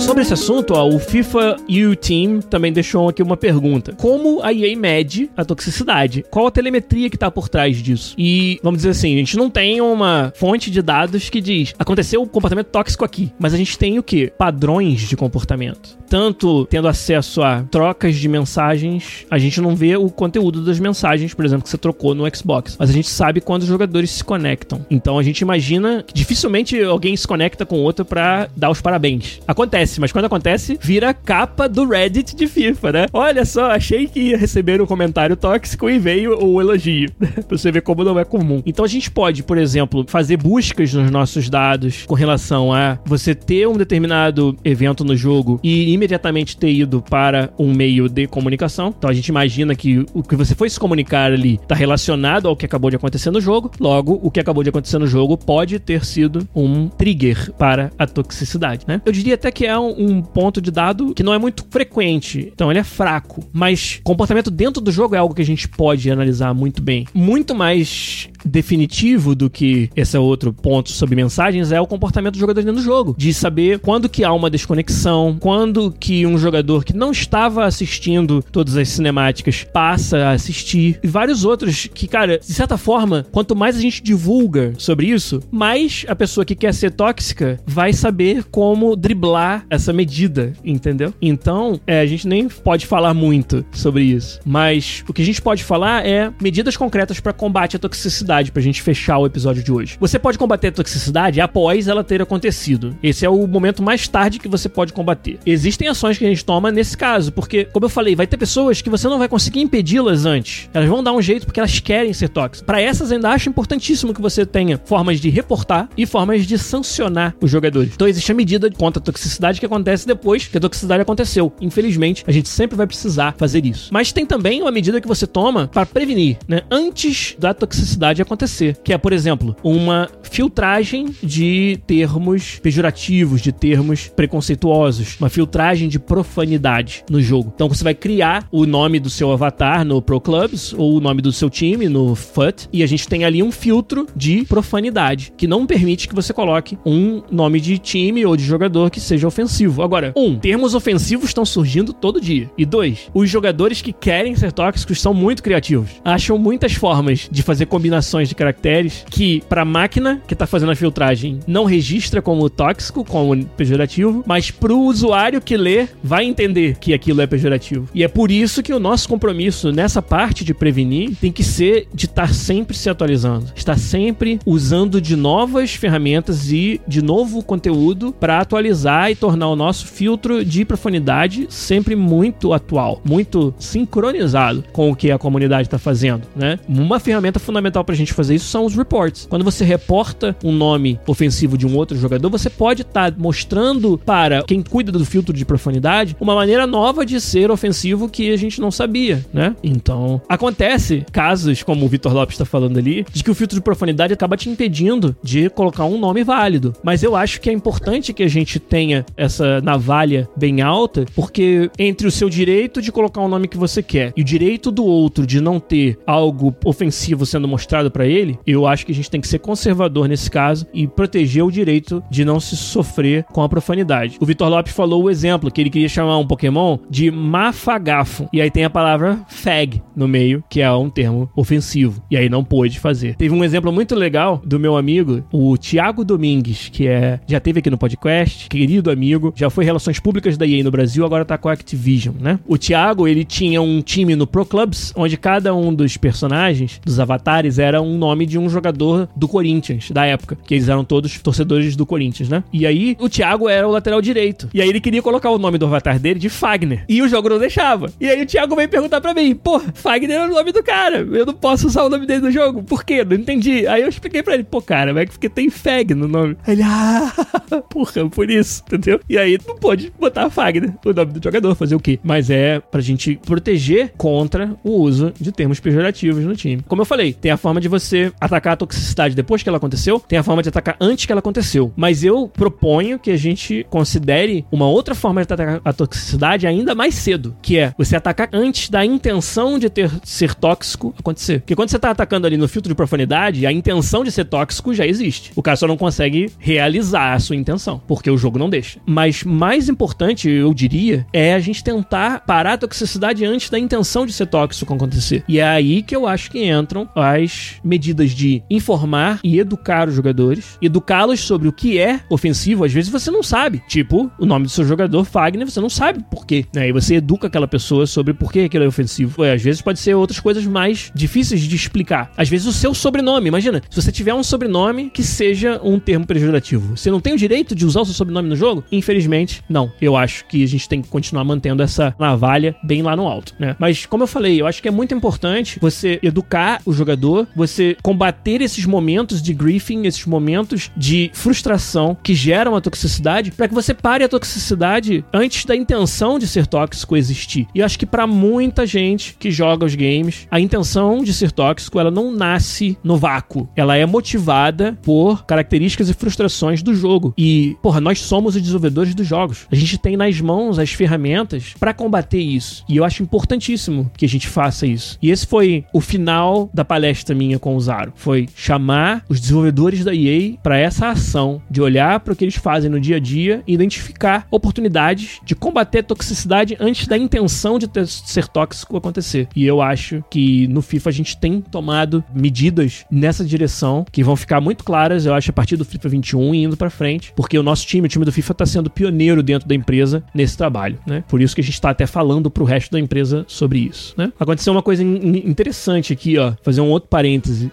Sobre esse assunto, ó, o FIFA U Team também deixou aqui uma pergunta. Como a EA mede a toxicidade? Qual a telemetria que tá por trás disso? E, vamos dizer assim, a gente não tem uma fonte de dados que diz aconteceu um comportamento tóxico aqui, mas a gente tem o que? Padrões de comportamento. Tanto tendo acesso a trocas de mensagens, a gente não vê o conteúdo das mensagens, por exemplo, que você trocou no Xbox, mas a gente sabe quando os jogadores se conectam. Então a gente imagina que dificilmente alguém se conecta com outro para dar os parabéns. Acontece, mas mas quando acontece, vira capa do Reddit de FIFA, né? Olha só, achei que ia receber um comentário tóxico e veio o elogio. pra você ver como não é comum. Então a gente pode, por exemplo, fazer buscas nos nossos dados com relação a você ter um determinado evento no jogo e imediatamente ter ido para um meio de comunicação. Então a gente imagina que o que você foi se comunicar ali está relacionado ao que acabou de acontecer no jogo. Logo, o que acabou de acontecer no jogo pode ter sido um trigger para a toxicidade, né? Eu diria até que é um, um ponto de dado que não é muito frequente. Então ele é fraco, mas comportamento dentro do jogo é algo que a gente pode analisar muito bem. Muito mais definitivo do que esse outro ponto sobre mensagens é o comportamento do jogador dentro do jogo. De saber quando que há uma desconexão, quando que um jogador que não estava assistindo todas as cinemáticas passa a assistir. E vários outros que, cara, de certa forma, quanto mais a gente divulga sobre isso, mais a pessoa que quer ser tóxica vai saber como driblar essa medida, entendeu? Então, é, a gente nem pode falar muito sobre isso. Mas o que a gente pode falar é medidas concretas para combate à toxicidade toxicidade pra gente fechar o episódio de hoje. Você pode combater a toxicidade após ela ter acontecido. Esse é o momento mais tarde que você pode combater. Existem ações que a gente toma nesse caso, porque, como eu falei, vai ter pessoas que você não vai conseguir impedi-las antes. Elas vão dar um jeito porque elas querem ser tóxicas. Para essas, ainda acho importantíssimo que você tenha formas de reportar e formas de sancionar os jogadores. Então, existe a medida contra a toxicidade que acontece depois que a toxicidade aconteceu. Infelizmente, a gente sempre vai precisar fazer isso. Mas tem também uma medida que você toma para prevenir, né? Antes da toxicidade pode acontecer, que é, por exemplo, uma filtragem de termos pejorativos, de termos preconceituosos, uma filtragem de profanidade no jogo. Então você vai criar o nome do seu avatar no Pro Clubs ou o nome do seu time no FUT e a gente tem ali um filtro de profanidade que não permite que você coloque um nome de time ou de jogador que seja ofensivo. Agora, um, termos ofensivos estão surgindo todo dia. E dois, os jogadores que querem ser tóxicos são muito criativos. Acham muitas formas de fazer combinações combinações de caracteres que, para a máquina que está fazendo a filtragem, não registra como tóxico, como pejorativo, mas para o usuário que lê, vai entender que aquilo é pejorativo. E é por isso que o nosso compromisso nessa parte de prevenir tem que ser de estar sempre se atualizando, estar sempre usando de novas ferramentas e de novo conteúdo para atualizar e tornar o nosso filtro de profundidade sempre muito atual, muito sincronizado com o que a comunidade está fazendo, né? Uma ferramenta fundamental para gente fazer isso são os reports. Quando você reporta um nome ofensivo de um outro jogador, você pode estar tá mostrando para quem cuida do filtro de profundidade uma maneira nova de ser ofensivo que a gente não sabia, né? Então, acontece casos, como o Vitor Lopes está falando ali, de que o filtro de profundidade acaba te impedindo de colocar um nome válido. Mas eu acho que é importante que a gente tenha essa navalha bem alta, porque entre o seu direito de colocar um nome que você quer e o direito do outro de não ter algo ofensivo sendo mostrado para ele, eu acho que a gente tem que ser conservador nesse caso e proteger o direito de não se sofrer com a profanidade. O Vitor Lopes falou o exemplo que ele queria chamar um Pokémon de Mafagafo. E aí tem a palavra fag no meio, que é um termo ofensivo. E aí não pôde fazer. Teve um exemplo muito legal do meu amigo, o Tiago Domingues, que é já teve aqui no podcast, querido amigo, já foi relações públicas da EA no Brasil, agora tá com a Activision, né? O Tiago, ele tinha um time no Pro Clubs, onde cada um dos personagens, dos avatares, era era um nome de um jogador do Corinthians, da época, que eles eram todos torcedores do Corinthians, né? E aí o Thiago era o lateral direito. E aí ele queria colocar o nome do avatar dele de Fagner. E o jogo não deixava. E aí o Thiago veio perguntar pra mim: pô, Fagner é o nome do cara. Eu não posso usar o nome dele no jogo. Por quê? Não entendi. Aí eu expliquei pra ele: pô, cara, é porque tem Fag no nome. Ele, ah, porra, por isso, entendeu? E aí não pôde botar Fagner, o nome do jogador, fazer o quê? Mas é pra gente proteger contra o uso de termos pejorativos no time. Como eu falei, tem a forma de de você atacar a toxicidade depois que ela aconteceu, tem a forma de atacar antes que ela aconteceu. Mas eu proponho que a gente considere uma outra forma de atacar a toxicidade ainda mais cedo, que é você atacar antes da intenção de ter ser tóxico acontecer. Porque quando você tá atacando ali no filtro de profundidade, a intenção de ser tóxico já existe. O cara só não consegue realizar a sua intenção, porque o jogo não deixa. Mas mais importante, eu diria, é a gente tentar parar a toxicidade antes da intenção de ser tóxico acontecer. E é aí que eu acho que entram as medidas de informar e educar os jogadores, educá-los sobre o que é ofensivo. Às vezes você não sabe, tipo o nome do seu jogador, Fagner, você não sabe por quê. Né? E você educa aquela pessoa sobre por que aquilo é ofensivo. às vezes pode ser outras coisas mais difíceis de explicar. Às vezes o seu sobrenome, imagina, se você tiver um sobrenome que seja um termo pejorativo, você não tem o direito de usar o seu sobrenome no jogo? Infelizmente, não. Eu acho que a gente tem que continuar mantendo essa navalha bem lá no alto, né? Mas como eu falei, eu acho que é muito importante você educar o jogador, você combater esses momentos de griefing, esses momentos de frustração que geram a toxicidade, para que você pare a toxicidade antes da intenção de ser tóxico existir. E eu acho que para muita gente que joga os games, a intenção de ser tóxico, ela não nasce no vácuo. Ela é motivada por características e frustrações do jogo. E, porra, nós somos os desenvolvedores dos jogos. A gente tem nas mãos as ferramentas para combater isso. E eu acho importantíssimo que a gente faça isso. E esse foi o final da palestra minha com o Zaro. Foi chamar os desenvolvedores da EA para essa ação de olhar para o que eles fazem no dia a dia e identificar oportunidades de combater a toxicidade antes da intenção de ter, ser tóxico acontecer. E eu acho que no FIFA a gente tem tomado medidas nessa direção que vão ficar muito claras, eu acho, a partir do FIFA 21 e indo para frente, porque o nosso time, o time do FIFA, está sendo pioneiro dentro da empresa nesse trabalho, né? Por isso que a gente está até falando pro resto da empresa sobre isso, né? Aconteceu uma coisa interessante aqui, ó, fazer um outro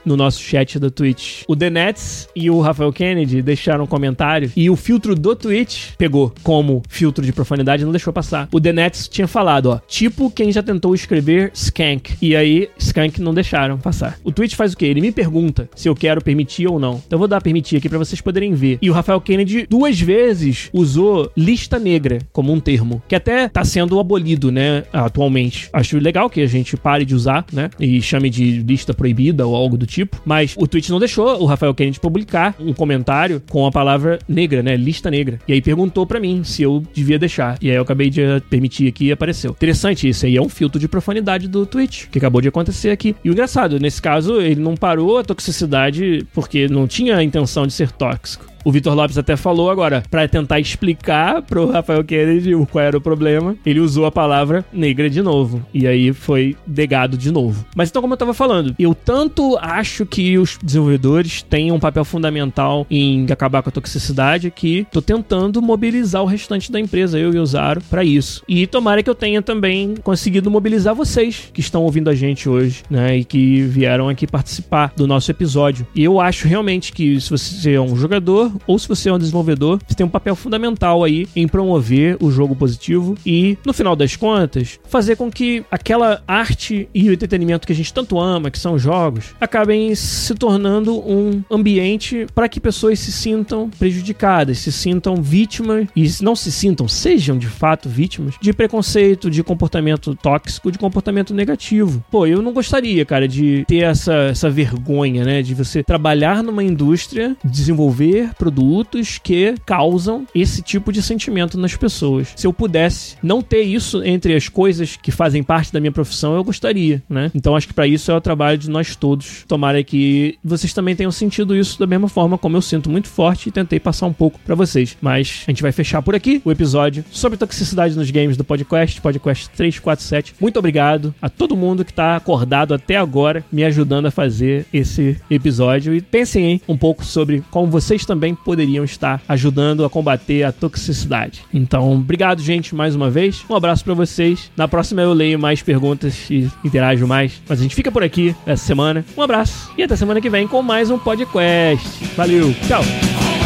no nosso chat da Twitch. O The Nets e o Rafael Kennedy deixaram um comentário e o filtro do Twitch pegou como filtro de profundidade e não deixou passar. O The Nets tinha falado, ó, tipo quem já tentou escrever skank. E aí, skank não deixaram passar. O Twitch faz o quê? Ele me pergunta se eu quero permitir ou não. Então eu vou dar permitir aqui para vocês poderem ver. E o Rafael Kennedy duas vezes usou lista negra como um termo, que até tá sendo abolido, né, atualmente. Acho legal que a gente pare de usar, né, e chame de lista proibida ou algo do tipo, mas o Twitch não deixou o Rafael Kennedy publicar um comentário com a palavra negra, né, lista negra. E aí perguntou para mim se eu devia deixar. E aí eu acabei de permitir aqui e apareceu. Interessante isso aí, é um filtro de profanidade do Twitch, que acabou de acontecer aqui. E o engraçado, nesse caso, ele não parou a toxicidade porque não tinha a intenção de ser tóxico. O Vitor Lopes até falou agora, para tentar explicar pro Rafael Kennedy qual era o problema, ele usou a palavra negra de novo. E aí foi negado de novo. Mas então, como eu tava falando, eu tanto acho que os desenvolvedores têm um papel fundamental em acabar com a toxicidade que tô tentando mobilizar o restante da empresa, eu e o Zaro, para isso. E tomara que eu tenha também conseguido mobilizar vocês que estão ouvindo a gente hoje, né? E que vieram aqui participar do nosso episódio. E eu acho realmente que se você é um jogador, ou se você é um desenvolvedor, você tem um papel fundamental aí em promover o jogo positivo e, no final das contas, fazer com que aquela arte e o entretenimento que a gente tanto ama, que são os jogos, acabem se tornando um ambiente para que pessoas se sintam prejudicadas, se sintam vítimas e não se sintam, sejam de fato vítimas de preconceito, de comportamento tóxico, de comportamento negativo. Pô, eu não gostaria, cara, de ter essa, essa vergonha, né, de você trabalhar numa indústria, desenvolver produtos que causam esse tipo de sentimento nas pessoas. Se eu pudesse não ter isso entre as coisas que fazem parte da minha profissão, eu gostaria, né? Então acho que para isso é o trabalho de nós todos. Tomara que vocês também tenham sentido isso da mesma forma como eu sinto muito forte e tentei passar um pouco para vocês. Mas a gente vai fechar por aqui o episódio sobre toxicidade nos games do podcast, podcast 347. Muito obrigado a todo mundo que tá acordado até agora me ajudando a fazer esse episódio e pensem hein, um pouco sobre como vocês também poderiam estar ajudando a combater a toxicidade. Então, obrigado, gente, mais uma vez. Um abraço para vocês. Na próxima eu leio mais perguntas e interajo mais. Mas a gente fica por aqui essa semana. Um abraço e até semana que vem com mais um podcast. Valeu, tchau!